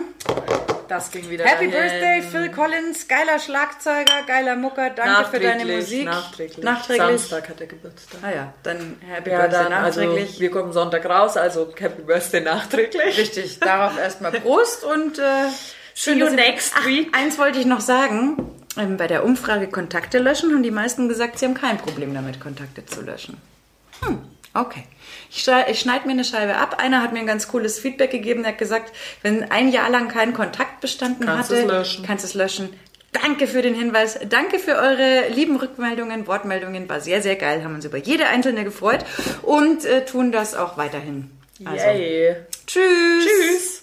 Das ging wieder Happy dahin. Birthday, Phil Collins, geiler Schlagzeuger, geiler Mucker, danke für deine Musik. Nachträglich. Nachträglich. Samstag hat er Geburtstag. Ah ja, dann Happy Ja, Birthday dann, also nachträglich. wir kommen Sonntag raus, also Happy Birthday nachträglich. Richtig, darauf erstmal Prost und äh, schön, See you next Ach, week. Eins wollte ich noch sagen. Bei der Umfrage Kontakte löschen haben die meisten gesagt, sie haben kein Problem damit, Kontakte zu löschen. Hm, okay. Ich, ich schneide mir eine Scheibe ab. Einer hat mir ein ganz cooles Feedback gegeben. Der hat gesagt, wenn ein Jahr lang kein Kontakt bestanden Kannst hatte, es löschen. kannst es löschen. Danke für den Hinweis. Danke für eure lieben Rückmeldungen, Wortmeldungen. War sehr, sehr geil. Haben uns über jede einzelne gefreut und äh, tun das auch weiterhin. Also, Yay. tschüss. Tschüss.